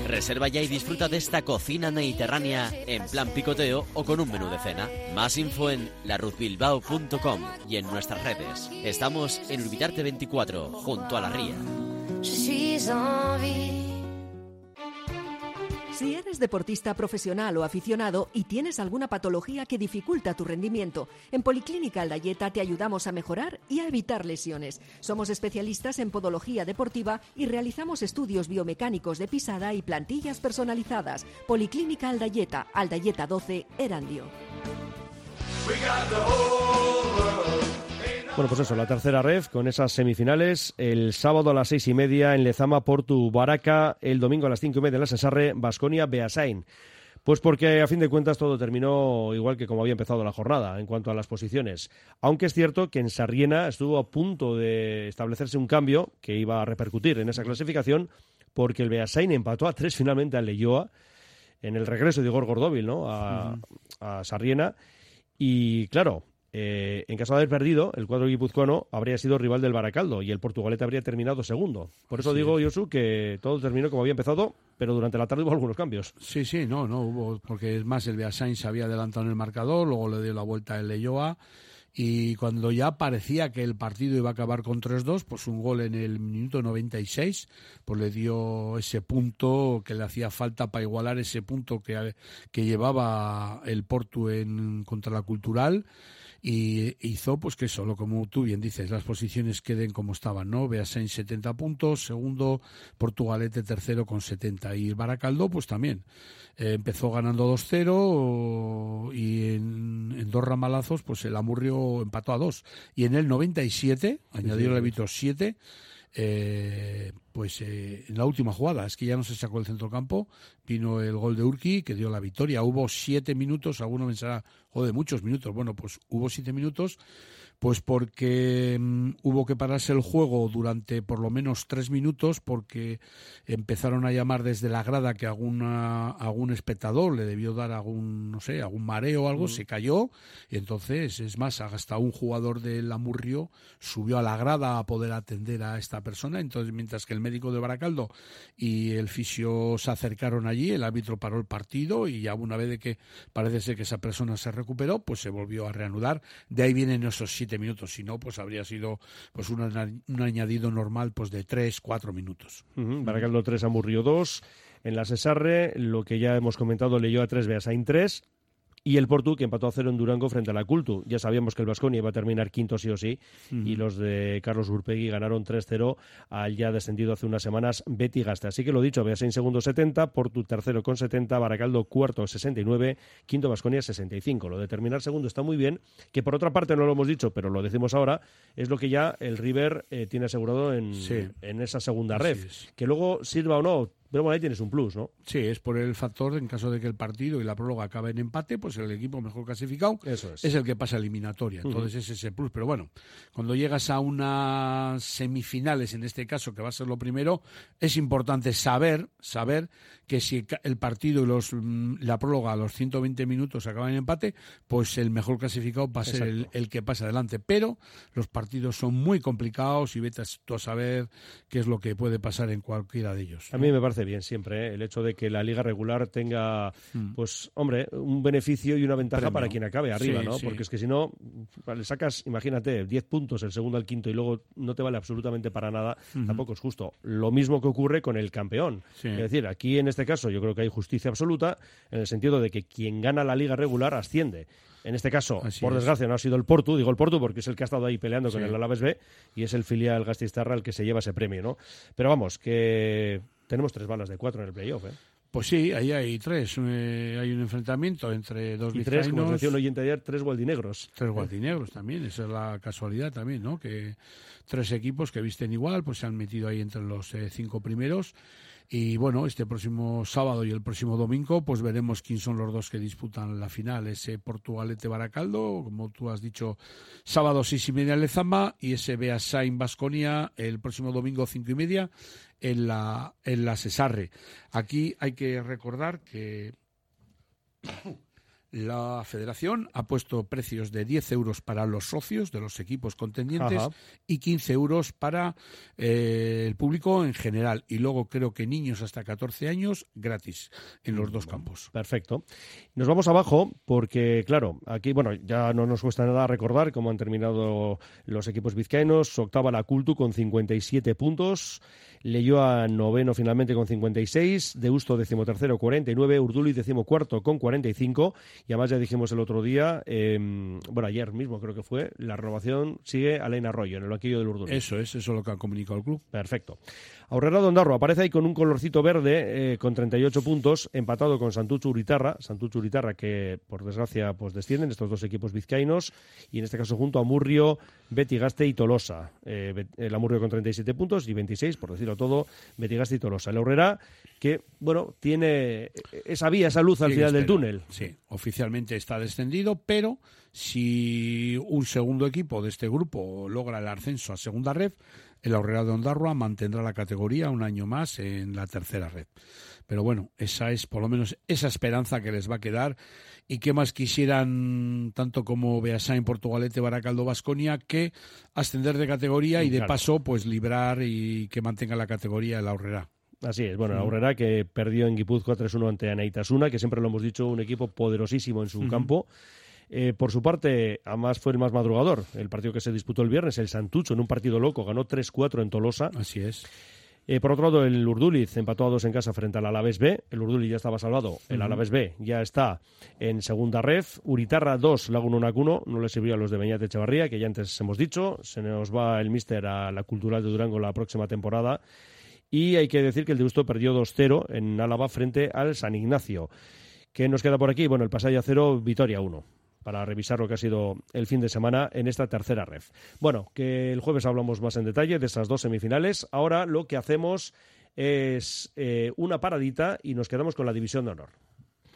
O: Reserva ya y disfruta de esta cocina mediterránea en plan picoteo o con un menú de cena. Más info en laruzbilbao.com y en nuestras redes. Estamos en Urbitarte 24, junto a la ría.
M: Si eres deportista profesional o aficionado y tienes alguna patología que dificulta tu rendimiento, en Policlínica Aldayeta te ayudamos a mejorar y a evitar lesiones. Somos especialistas en podología deportiva y realizamos estudios biomecánicos de pisada y plantillas personalizadas. Policlínica Aldayeta, Aldayeta 12, Erandio.
A: Bueno, pues eso, la tercera ref con esas semifinales. El sábado a las seis y media en Lezama, Portu, Baraca. El domingo a las cinco y media en la Cesarre, Basconia, Beasain. Pues porque a fin de cuentas todo terminó igual que como había empezado la jornada en cuanto a las posiciones. Aunque es cierto que en Sarriena estuvo a punto de establecerse un cambio que iba a repercutir en esa clasificación porque el Beasain empató a tres finalmente al Leyoa en el regreso de Igor Gordóvil ¿no? a, a Sarriena. Y claro, eh, en caso de haber perdido, el cuadro guipuzcoano habría sido rival del Baracaldo y el Portugalete habría terminado segundo. Por eso
C: Así
A: digo. Yosu, que todo terminó como había empezado, pero durante la tarde hubo algunos cambios.
C: Sí, sí, no, no hubo, porque es más, el Beasain se había adelantado en el marcador, luego le dio la vuelta el Leyoa, y cuando ya parecía que el partido iba a acabar con 3-2, pues un gol en el minuto 96, pues le dio ese punto que le hacía falta para igualar ese punto que, que llevaba el Portu en, contra la Cultural, y hizo pues que solo como tú bien dices las posiciones queden como estaban no Beasain 70 puntos segundo Portugalete tercero con 70 y Baracaldo pues también. Eh, empezó ganando 2-0 y en, en dos ramalazos pues el Amurrio empató a 2 y en el 97 añadió el árbitro 7 eh, pues eh, en la última jugada, es que ya no se sacó el centrocampo, vino el gol de Urqui que dio la victoria. Hubo siete minutos, alguno pensará, joder, muchos minutos. Bueno, pues hubo siete minutos, pues porque mm, hubo que pararse el juego durante por lo menos tres minutos, porque empezaron a llamar desde la grada que alguna, algún espectador le debió dar algún, no sé, algún mareo o algo, se cayó, y entonces, es más, hasta un jugador del Amurrio subió a la grada a poder atender a esta persona, entonces mientras que el médico de Baracaldo y el fisio se acercaron allí, el árbitro paró el partido y ya una vez de que parece ser que esa persona se recuperó, pues se volvió a reanudar. De ahí vienen esos siete minutos, si no, pues habría sido pues un, un añadido normal pues de tres, cuatro minutos.
A: Ujú, Baracaldo 3, Amurrio 2. En la Cesarre, lo que ya hemos comentado, leyó a 3, Beasain 3. Y el Portu, que empató a cero en Durango frente a la Cultu. Ya sabíamos que el Vasconia iba a terminar quinto sí o sí. Y los de Carlos Urpegui ganaron 3-0 al ya descendido hace unas semanas Betty Gasta. Así que lo dicho, Beasain segundo 70, Portu tercero con 70, Baracaldo cuarto 69, quinto Vasconia 65. Lo de terminar segundo está muy bien, que por otra parte no lo hemos dicho, pero lo decimos ahora, es lo que ya el River eh, tiene asegurado en,
C: Sí.
A: en esa segunda red. Que luego sirva o no, pero bueno, ahí tienes un plus, ¿no?
C: Sí, es por el factor, en caso de que el partido y la prórroga acabe en empate, pues el equipo mejor clasificado
A: Eso es.
C: el que pasa eliminatoria. Entonces es ese plus. Pero bueno, cuando llegas a unas semifinales, en este caso, que va a ser lo primero, es importante saber, saber que si el partido y los, mm, la prórroga a los 120 minutos acaban en empate, pues el mejor clasificado va a ser el, que pasa adelante. Pero los partidos son muy complicados y vete tú a saber qué es lo que puede pasar en cualquiera de ellos.
A: A mí me parece bien siempre ¿eh? el hecho de que la liga regular tenga,
C: Mm.
A: pues, hombre, un beneficio y una ventaja
C: Premio.
A: para quien acabe arriba,
C: Sí,
A: ¿no?
C: sí.
A: Porque es que si no, le sacas, imagínate, 10 puntos el segundo al quinto y luego no te vale absolutamente para nada, tampoco es justo. Lo mismo que ocurre con el campeón.
C: Sí.
A: Es decir, aquí en este caso yo creo que hay justicia absoluta en el sentido de que quien gana la liga regular asciende. En este caso,
C: Así
A: por
C: es.
A: desgracia, no ha sido el Portu, digo el Portu porque es el que ha estado ahí peleando con el Alaves B y es el filial Gastistarra el que se lleva ese premio, ¿no? Pero vamos, que tenemos tres balas de cuatro en el playoff, ¿eh?
C: Pues sí, ahí hay tres. eh, hay un enfrentamiento entre dos
A: Y tres, como decía un oyente ayer, tres gualdinegros.
C: tres gualdinegros también. Esa es la casualidad también, ¿no? Que tres equipos que visten igual, pues se han metido ahí entre los eh, cinco primeros. Y bueno, este próximo sábado y el próximo domingo, pues veremos quién son los dos que disputan la final. Ese Portugalete Baracaldo, como tú has dicho, sábado seis y media Lezama, y ese Beasain Basconia el próximo domingo cinco y media en la, en la Cesarre. Aquí hay que recordar que la federación ha puesto precios de 10 euros para los socios de los equipos contendientes
A: Ajá.
C: y 15 euros para eh, el público en general. Y luego creo que niños hasta 14 años gratis en los dos campos.
A: Perfecto. Nos vamos abajo porque, claro, aquí, bueno, ya no nos cuesta nada recordar cómo han terminado los equipos vizcaínos. Octava la Cultu con 57 puntos. Leyó a noveno finalmente con 56. Deusto decimotercero 49. Urduli decimocuarto con 45. Y además ya dijimos el otro día, eh, bueno, ayer mismo creo que fue, la renovación sigue Alain Arroyo en el banquillo del Urduli.
C: Eso es, eso es lo que ha comunicado el club.
A: Perfecto. Aurrera Dondarro aparece ahí con un colorcito verde, eh, con 38 puntos, empatado con Santucho Uritarra. Santucho Uritarra que, por desgracia, pues descienden estos dos equipos vizcaínos. Y en este caso junto a Murrio, Betigaste y Tolosa. Eh, Bet- el Amurrio con 37 puntos y 26, por decirlo todo, Betigaste y Tolosa. El Aurrera que, bueno, tiene esa vía, esa luz al final del túnel.
C: Sí, oficialmente está descendido, pero si un segundo equipo de este grupo logra el ascenso a segunda red, el Aurrera de Ondarroa mantendrá la categoría un año más en la tercera red. Pero bueno, esa es por lo menos esa esperanza que les va a quedar. ¿Y qué más quisieran, tanto como Beasain, Portugalete, Baracaldo, Vasconia, que ascender de categoría y de
A: Claro.
C: paso, pues librar y que mantenga la categoría el Aurrera?
A: Así es, bueno, el
C: Mm.
A: Aurrera que perdió en Guipúzcoa 3-1 ante Anaitasuna, que siempre lo hemos dicho, un equipo poderosísimo en su campo. Eh, por su parte, además fue el más madrugador. El partido que se disputó el viernes, el Santucho, en un partido loco, ganó 3-4 en Tolosa.
C: Así es.
A: Eh, por otro lado, el Urduliz empató a dos en casa frente al Alavés B. El Urduliz ya estaba salvado. El
C: Ujú.
A: Alavés B ya está en segunda ref. Uritarra 2, Laguna 1 No le sirvió a los de Beñat Echevarría, que ya antes hemos dicho. Se nos va el míster a la Cultural de Durango la próxima temporada. Y hay que decir que el Deusto perdió 2-0 en Álava frente al San Ignacio. ¿Qué nos queda por aquí? Bueno, el Pasaya 0, Vitoria 1 para revisar lo que ha sido el fin de semana en esta tercera ref. Bueno, que el jueves hablamos más en detalle de esas dos semifinales. Ahora lo que hacemos es eh, una paradita y nos quedamos con la división de honor.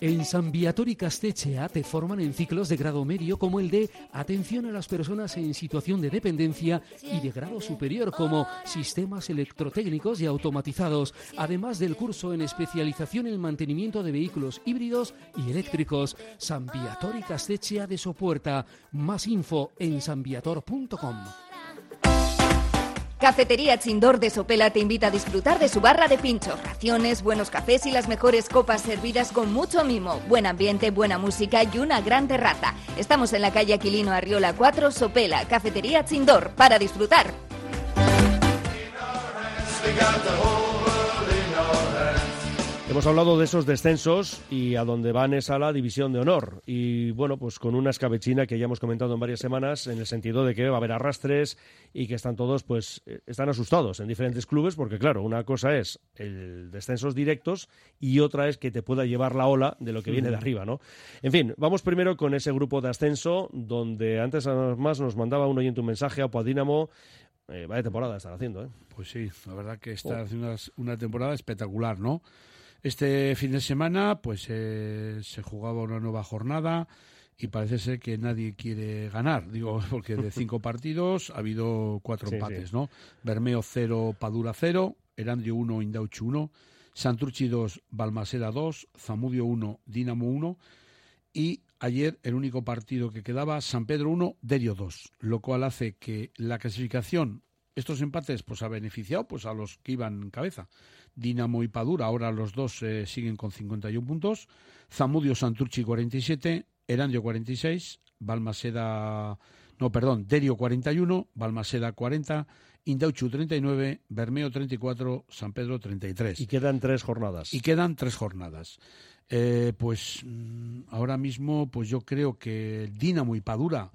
N: En San y Castechea te forman en ciclos de grado medio como el de atención a las personas en situación de dependencia y de grado superior como sistemas electrotécnicos y automatizados, además del curso en especialización en mantenimiento de vehículos híbridos y eléctricos. San y Castechea de Sopuerta. Más info en sanviator.com.
P: Cafetería Chindor de Sopela te invita a disfrutar de su barra de pinchos, raciones, buenos cafés y las mejores copas servidas con mucho mimo, buen ambiente, buena música y una gran terraza. Estamos en la calle Aquilino Arriola 4, Sopela, Cafetería Chindor, para disfrutar.
A: Hemos hablado de esos descensos y a dónde van es a la división de honor. Y bueno, pues con una escabechina que ya hemos comentado en varias semanas, en el sentido de que va a haber arrastres y que están todos, pues, eh, están asustados en diferentes clubes, porque claro, una cosa es el descensos directos y otra es que te pueda llevar la ola de lo que viene de arriba, ¿no? En fin, vamos primero con ese grupo de ascenso, donde antes más nos mandaba un oyente un mensaje a Podínamo. Eh, vaya temporada están haciendo, ¿eh?
C: Pues sí, la verdad que está
A: Oh.
C: haciendo una, una temporada espectacular, ¿no? Este fin de semana, pues eh, se jugaba una nueva jornada y parece ser que nadie quiere ganar. Digo, porque de cinco partidos ha habido cuatro
A: Sí,
C: empates,
A: sí.
C: ¿no? Bermeo 0, Padura 0, Erandio 1, Indauchu 1, Santurchi 2, Balmaseda 2, Zamudio 1, Dinamo 1 y ayer el único partido que quedaba, San Pedro 1, Derio 2, lo cual hace que la clasificación, estos empates, pues ha beneficiado pues a los que iban en cabeza. Dinamo y Padura, ahora los dos eh, siguen con 51 puntos, Zamudio Santurchi 47, Erandio 46, Balmaseda, no, perdón, Derio 41, Balmaseda 40, Indauchu 39, Bermeo 34, San Pedro 33.
A: Y quedan tres jornadas.
C: Y quedan tres jornadas. Eh, pues mm, ahora mismo, pues yo creo que Dinamo y Padura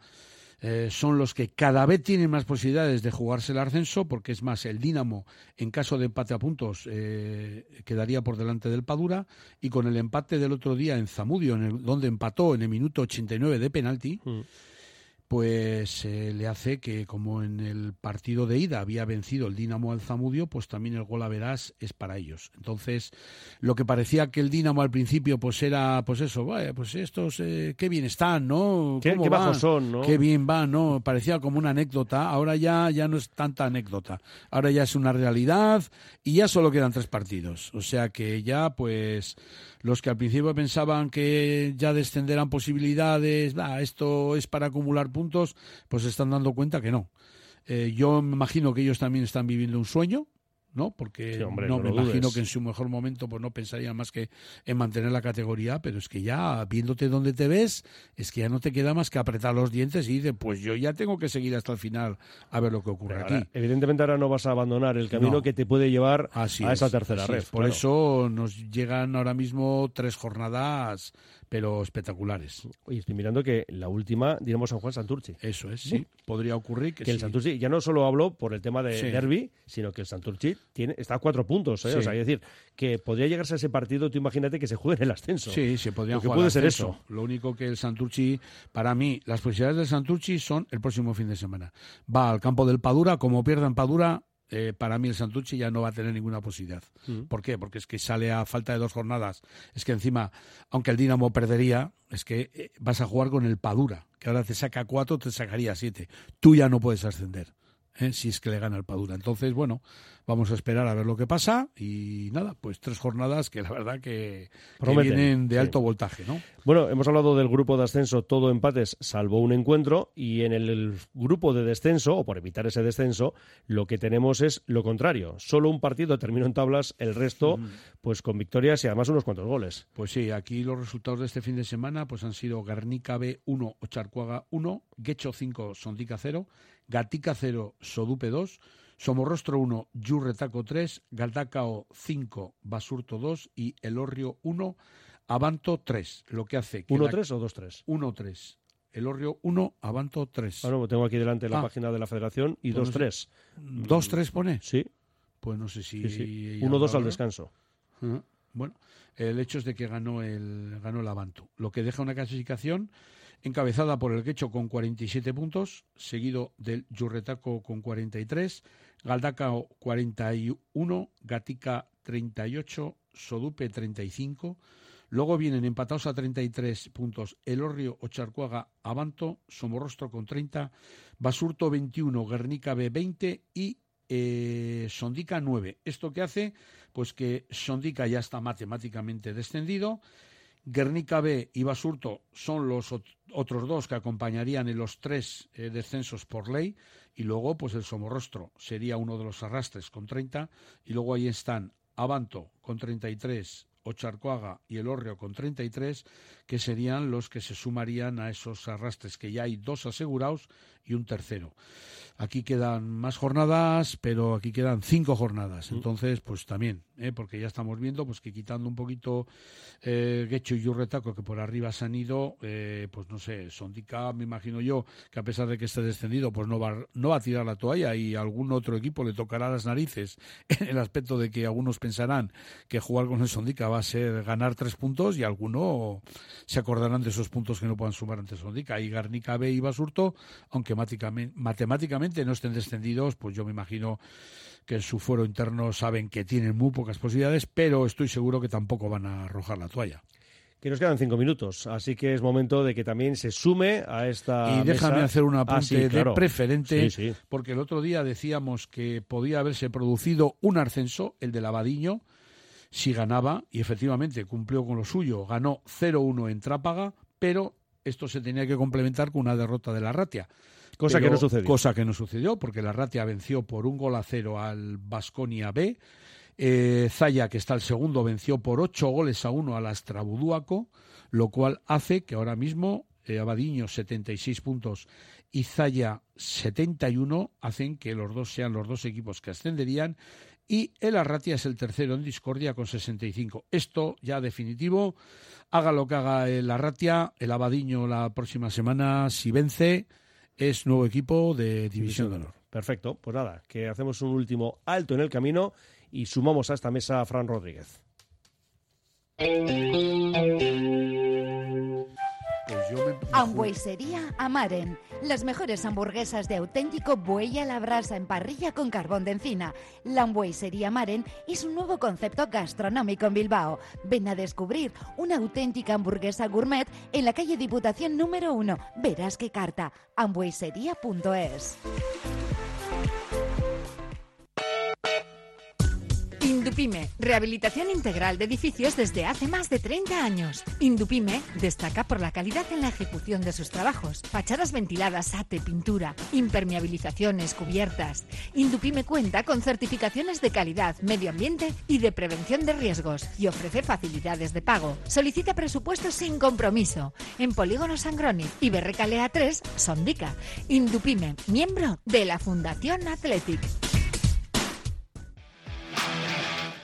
C: eh, son los que cada vez tienen más posibilidades de jugarse el ascenso, porque es más, el Dinamo, en caso de empate a puntos, eh, quedaría por delante del Padura, y con el empate del otro día en Zamudio, en el- donde empató en el minuto 89 de penalti, pues eh, le hace que como en el partido de ida había vencido el Dinamo al Zamudio, pues también el gol a verás es para ellos. Entonces, lo que parecía que el Dinamo al principio pues era pues eso, vaya, pues estos eh, qué bien están, ¿no?
A: Qué-
C: ¿Cómo
A: qué bajos son, ¿no?
C: Qué bien van, ¿no? Parecía como una anécdota, ahora ya ya no es tanta anécdota. Ahora ya es una realidad y ya solo quedan tres partidos. O sea que ya pues los que al principio pensaban que ya descenderán posibilidades, "Bah, esto es para acumular puntos, pues se están dando cuenta que no. Eh, yo me imagino que ellos también están viviendo un sueño, ¿no? Porque
A: Sí, hombre,
C: no,
A: no
C: me imagino
A: dudes.
C: que en su mejor momento pues no pensarían más que en mantener la categoría, pero es que ya viéndote donde te ves, es que ya no te queda más que apretar los dientes y decir, pues yo ya tengo que seguir hasta el final a ver lo que ocurre
A: Pero
C: aquí.
A: ahora, evidentemente ahora no vas a abandonar el camino
C: No.
A: que te puede llevar
C: Así
A: a esa
C: es,
A: tercera red.
C: es. Por
A: claro.
C: eso nos llegan ahora mismo tres jornadas, pero espectaculares.
A: Oye, estoy mirando que la última, diremos San Juan Santurci.
C: Eso es, sí. Podría ocurrir que,
A: Que el
C: sí.
A: Santurci ya no solo habló por el tema de
C: Sí.
A: derby, sino que el Santurci tiene, está a cuatro puntos. ¿eh?
C: Sí.
A: O sea, es decir, que podría llegarse a ese partido, tú imagínate que se juegue en el ascenso.
C: Sí, se
A: que
C: jugar
A: puede ser eso.
C: Lo único que el Santurchi, para mí, las posibilidades del Santurchi son el próximo fin de semana. Va al campo del Padura, como pierda en Padura, eh, para mí el Santurchi ya no va a tener ninguna posibilidad.
A: Mm.
C: ¿Por qué? Porque es que sale a falta de dos jornadas. Es que encima, aunque el Dinamo perdería, es que eh, vas a jugar con el Padura, que ahora te saca cuatro, te sacaría siete. Tú ya no puedes ascender. ¿Eh? si es que le gana el Padura. Entonces, bueno, vamos a esperar a ver lo que pasa y nada, pues tres jornadas que la verdad que, vienen de
A: sí.
C: alto voltaje, ¿no?
A: Bueno, hemos hablado del grupo de ascenso, todo empates, salvo un encuentro, y en el, grupo de descenso, o por evitar ese descenso, lo que tenemos es lo contrario. Solo un partido terminó en tablas, el resto, pues con victorias y además unos cuantos goles.
C: Pues sí, aquí los resultados de este fin de semana pues han sido Garnica B 1, Ocharcuaga 1, Guecho 5, Sondica 0, Gatica 0, Sodupe 2, Somorrostro 1, Yurretaco 3, Galdacao 5, Basurto 2 y Elorrio 1, Avanto 3, lo que hace que la-
A: ¿1-3 o 2-3?
C: 1-3. Elorrio 1, Avanto 3.
A: Bueno, tengo aquí delante la
C: Ah.
A: página de la federación y
C: Pues no sé.
A: 2-3.
C: ¿2-3 pone?
A: Sí.
C: Pues no sé si...
A: Sí, sí.
C: ya
A: 1-2 al descanso.
C: Ajá. Bueno, el hecho es de que ganó el, ganó el Avanto, lo que deja una clasificación encabezada por el Quecho con 47 puntos, seguido del Yurretaco con 43, Galdacao 41, Gatica 38, Sodupe 35. Luego vienen empatados a 33 puntos Elorrio, Ocharcuaga, Avanto, Somorrostro con 30, Basurto 21, Guernica B 20 y eh, Sondica 9. ¿Esto qué hace? Pues que Sondica ya está matemáticamente descendido. Guernica B y Basurto son los ot- otros dos que acompañarían en los tres eh, descensos por ley. Y luego, pues el Somorrostro sería uno de los arrastres con 30. Y luego ahí están Avanto con 33, Ocharcoaga y El Orrio con 33, que serían los que se sumarían a esos arrastres, que ya hay dos asegurados y un tercero. Aquí quedan más jornadas, pero aquí quedan cinco jornadas. Entonces, pues también, ¿eh? porque ya estamos viendo pues que quitando un poquito eh, Guecho y Yurretaco, que por arriba se han ido, eh, pues no sé, Sondica, me imagino yo, que a pesar de que esté descendido, pues no va, no va a tirar la toalla y algún otro equipo le tocará las narices en el aspecto de que algunos pensarán que jugar con el Sondica va a ser ganar tres puntos y algunos se acordarán de esos puntos que no puedan sumar ante Sondica. Y Garnica B y Basurto, aunque máticamente- matemáticamente no estén descendidos, pues yo me imagino que en su fuero interno saben que tienen muy pocas posibilidades, pero estoy seguro que tampoco van a arrojar la toalla.
A: Que nos quedan cinco minutos, así que es momento de que también se sume a esta.
C: Y déjame
A: mesa.
C: hacer un apunte
A: Ah, sí, claro.
C: de preferente,
A: Sí, sí.
C: porque el otro día decíamos que podía haberse producido un ascenso, el del Abadiño, si ganaba, y efectivamente cumplió con lo suyo, ganó 0-1 en Trápaga, pero esto se tenía que complementar con una derrota de la Ratia.
A: Cosa que no sucedió.
C: Cosa que no sucedió, porque la Ratia venció por un gol a cero al Basconia B. Eh, Zaya, que está el segundo, venció por ocho goles a uno al Astrabudúaco, lo cual hace que ahora mismo eh, Abadiño 76 puntos y Zaya 71 hacen que los dos sean los dos equipos que ascenderían y el Arratia es el tercero en discordia con 65. Esto ya definitivo, haga lo que haga el Arratia, el Abadiño la próxima semana, si vence, es nuevo equipo de División de Honor.
A: Perfecto, pues nada, que hacemos un último alto en el camino y sumamos a esta mesa a Fran Rodríguez. Pues
H: Amaren. Las mejores hamburguesas de auténtico buey a la brasa en parrilla con carbón de encina. La hamburguesería Amaren es un nuevo concepto gastronómico en Bilbao. Ven a descubrir una auténtica hamburguesa gourmet en la calle Diputación número 1. Verás qué carta. hamburguesería.es. Indupime, rehabilitación integral de edificios desde hace más de 30 años. Indupime destaca por la calidad en la ejecución de sus trabajos. Fachadas ventiladas, ate, pintura, impermeabilizaciones, cubiertas. Indupime cuenta con certificaciones de calidad, medio ambiente y de prevención de riesgos y ofrece facilidades de pago. Solicita presupuestos sin compromiso en Polígono Sangroni y Berrecalea 3, Sondica. Indupime, miembro de la Fundación Athletic.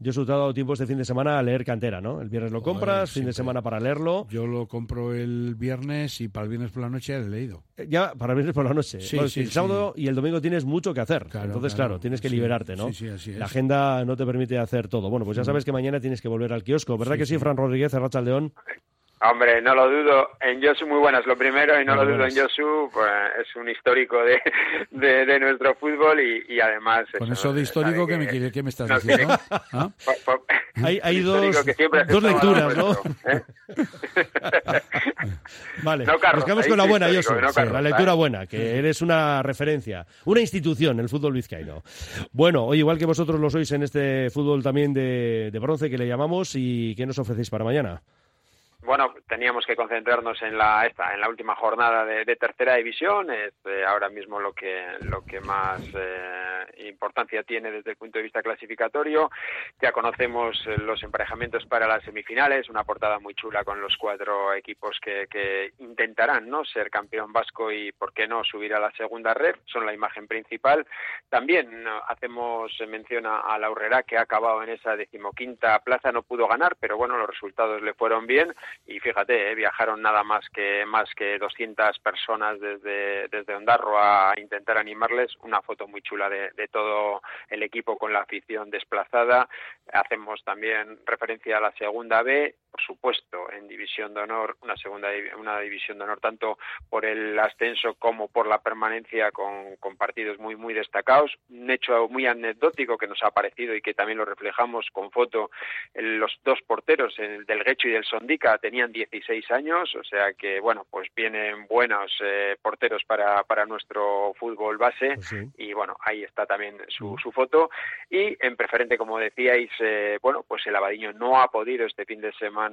A: Yo he dado tiempo este fin de semana a leer Cantera, ¿no? El viernes lo compras, fin de semana para leerlo.
C: Yo lo compro el viernes y para el viernes por la noche ya lo he leído.
A: Eh, Ya, para el viernes por la noche.
C: Sí,
A: Bueno,
C: sí,
A: el
C: sí.
A: sábado y el domingo tienes mucho que hacer.
C: Claro,
A: Entonces,
C: claro.
A: claro, tienes que liberarte, ¿no?
C: sí, sí, así es.
A: La agenda no te permite hacer todo. Bueno, pues ya sabes que mañana tienes que volver al kiosco, ¿verdad que sí. Fran Rodríguez, Racha León?
Q: Hombre, no lo dudo. En Josu muy buenas lo primero y no
A: Muy
Q: lo dudo en. Josu, pues es un histórico de, de, de nuestro fútbol y, y además...
C: Con eso de histórico, ¿qué me, qué me estás
Q: no,
C: diciendo?
Q: que-
C: ¿Ah?
Q: po- po-
A: Hay, hay dos,
Q: que
A: dos lecturas, ¿no?
Q: ¿eh?
A: vale,
Q: No
A: nos quedamos con la buena,
Q: histórico,
A: Josu.
Q: no
A: Sí,
Q: carros,
A: la lectura buena, que eres una referencia, una institución en el fútbol vizcaíno. Bueno, hoy igual que vosotros lo sois en este fútbol también de, de bronce que le llamamos, ¿y qué nos ofrecéis para mañana?
Q: Bueno, teníamos que concentrarnos en la esta, en la última jornada de, tercera división. Es eh, ahora mismo lo que lo que más eh, importancia tiene desde el punto de vista clasificatorio. Ya conocemos eh, los emparejamientos para las semifinales, una portada muy chula con los cuatro equipos que, que intentarán, ¿no? Ser campeón vasco y por qué no subir a la segunda red. Son la imagen principal. También hacemos mención a, a la Urrera que ha acabado en esa decimoquinta plaza, no pudo ganar, pero bueno, los resultados le fueron bien y fíjate, eh, viajaron nada más que más que 200 personas desde desde Ondarro a intentar animarles, una foto muy chula de, de todo el equipo con la afición desplazada. Hacemos también referencia a la segunda B, por supuesto, en división de honor, una segunda una división de honor tanto por el ascenso como por la permanencia con, con partidos muy muy destacados. Un hecho muy anecdótico que nos ha parecido y que también lo reflejamos con foto los dos porteros, el del Guecho y del Sondica, tenían 16 años, o sea que, bueno, pues vienen buenos eh, porteros para, para nuestro fútbol base y, bueno, ahí está también su, su foto. Y en preferente, como decíais, eh, bueno, pues el Abadiño no ha podido este fin de semana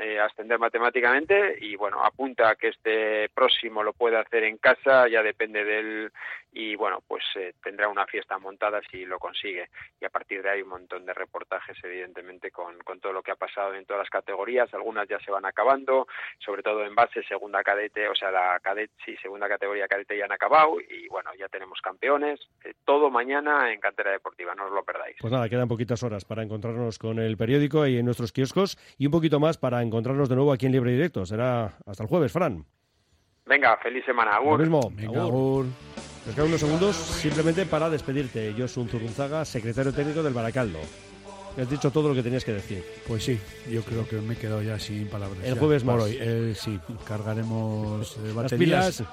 Q: eh, ascender matemáticamente y, bueno, apunta a que este próximo lo puede hacer en casa, ya depende de él y, bueno, pues eh, tendrá una fiesta montada si lo consigue. Y a partir de ahí un montón de reportajes, evidentemente, con, con todo lo que ha pasado en todas las categorías. Algunas ya se van acabando, sobre todo en base, segunda cadete, o sea, la cadete, sí, segunda categoría cadete ya han acabado y, bueno, ya tenemos campeones. Eh, todo mañana en Cantera Deportiva, no os lo perdáis.
A: Pues nada, quedan poquitas horas para encontrarnos con el periódico y en nuestros kioscos y un poquito más para encontrarnos de nuevo aquí en Libre Directo. Será hasta el jueves, Fran.
Q: Venga, feliz semana.
A: Lo
Q: Agur.
A: mismo. Agur. Nos quedan unos segundos simplemente para despedirte. Yo soy Zurunzaga, secretario técnico del Baracaldo. Me has dicho todo lo que tenías que decir.
C: Pues sí, yo creo que me he quedado ya sin palabras.
A: El
C: ya
A: jueves
C: por
A: más.
C: hoy. Eh, sí, cargaremos eh,
A: Las
C: baterías
A: pilas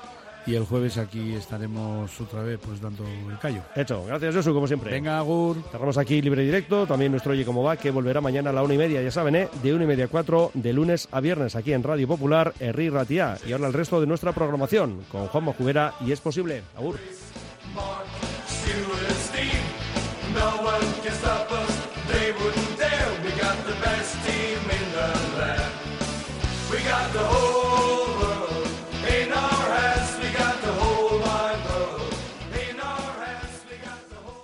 C: y el jueves aquí estaremos otra vez pues dando el callo.
A: Hecho, gracias Josu, como siempre.
C: Venga, Agur.
A: Cerramos aquí libre y directo, también nuestro Oye Cómo Va, que volverá mañana a la una y media, ya saben, ¿eh? de una y media a cuatro, de lunes a viernes, aquí en Radio Popular, Herri Ratia. Y ahora el resto de nuestra programación, con Juan Mojubera y Es Posible. Agur.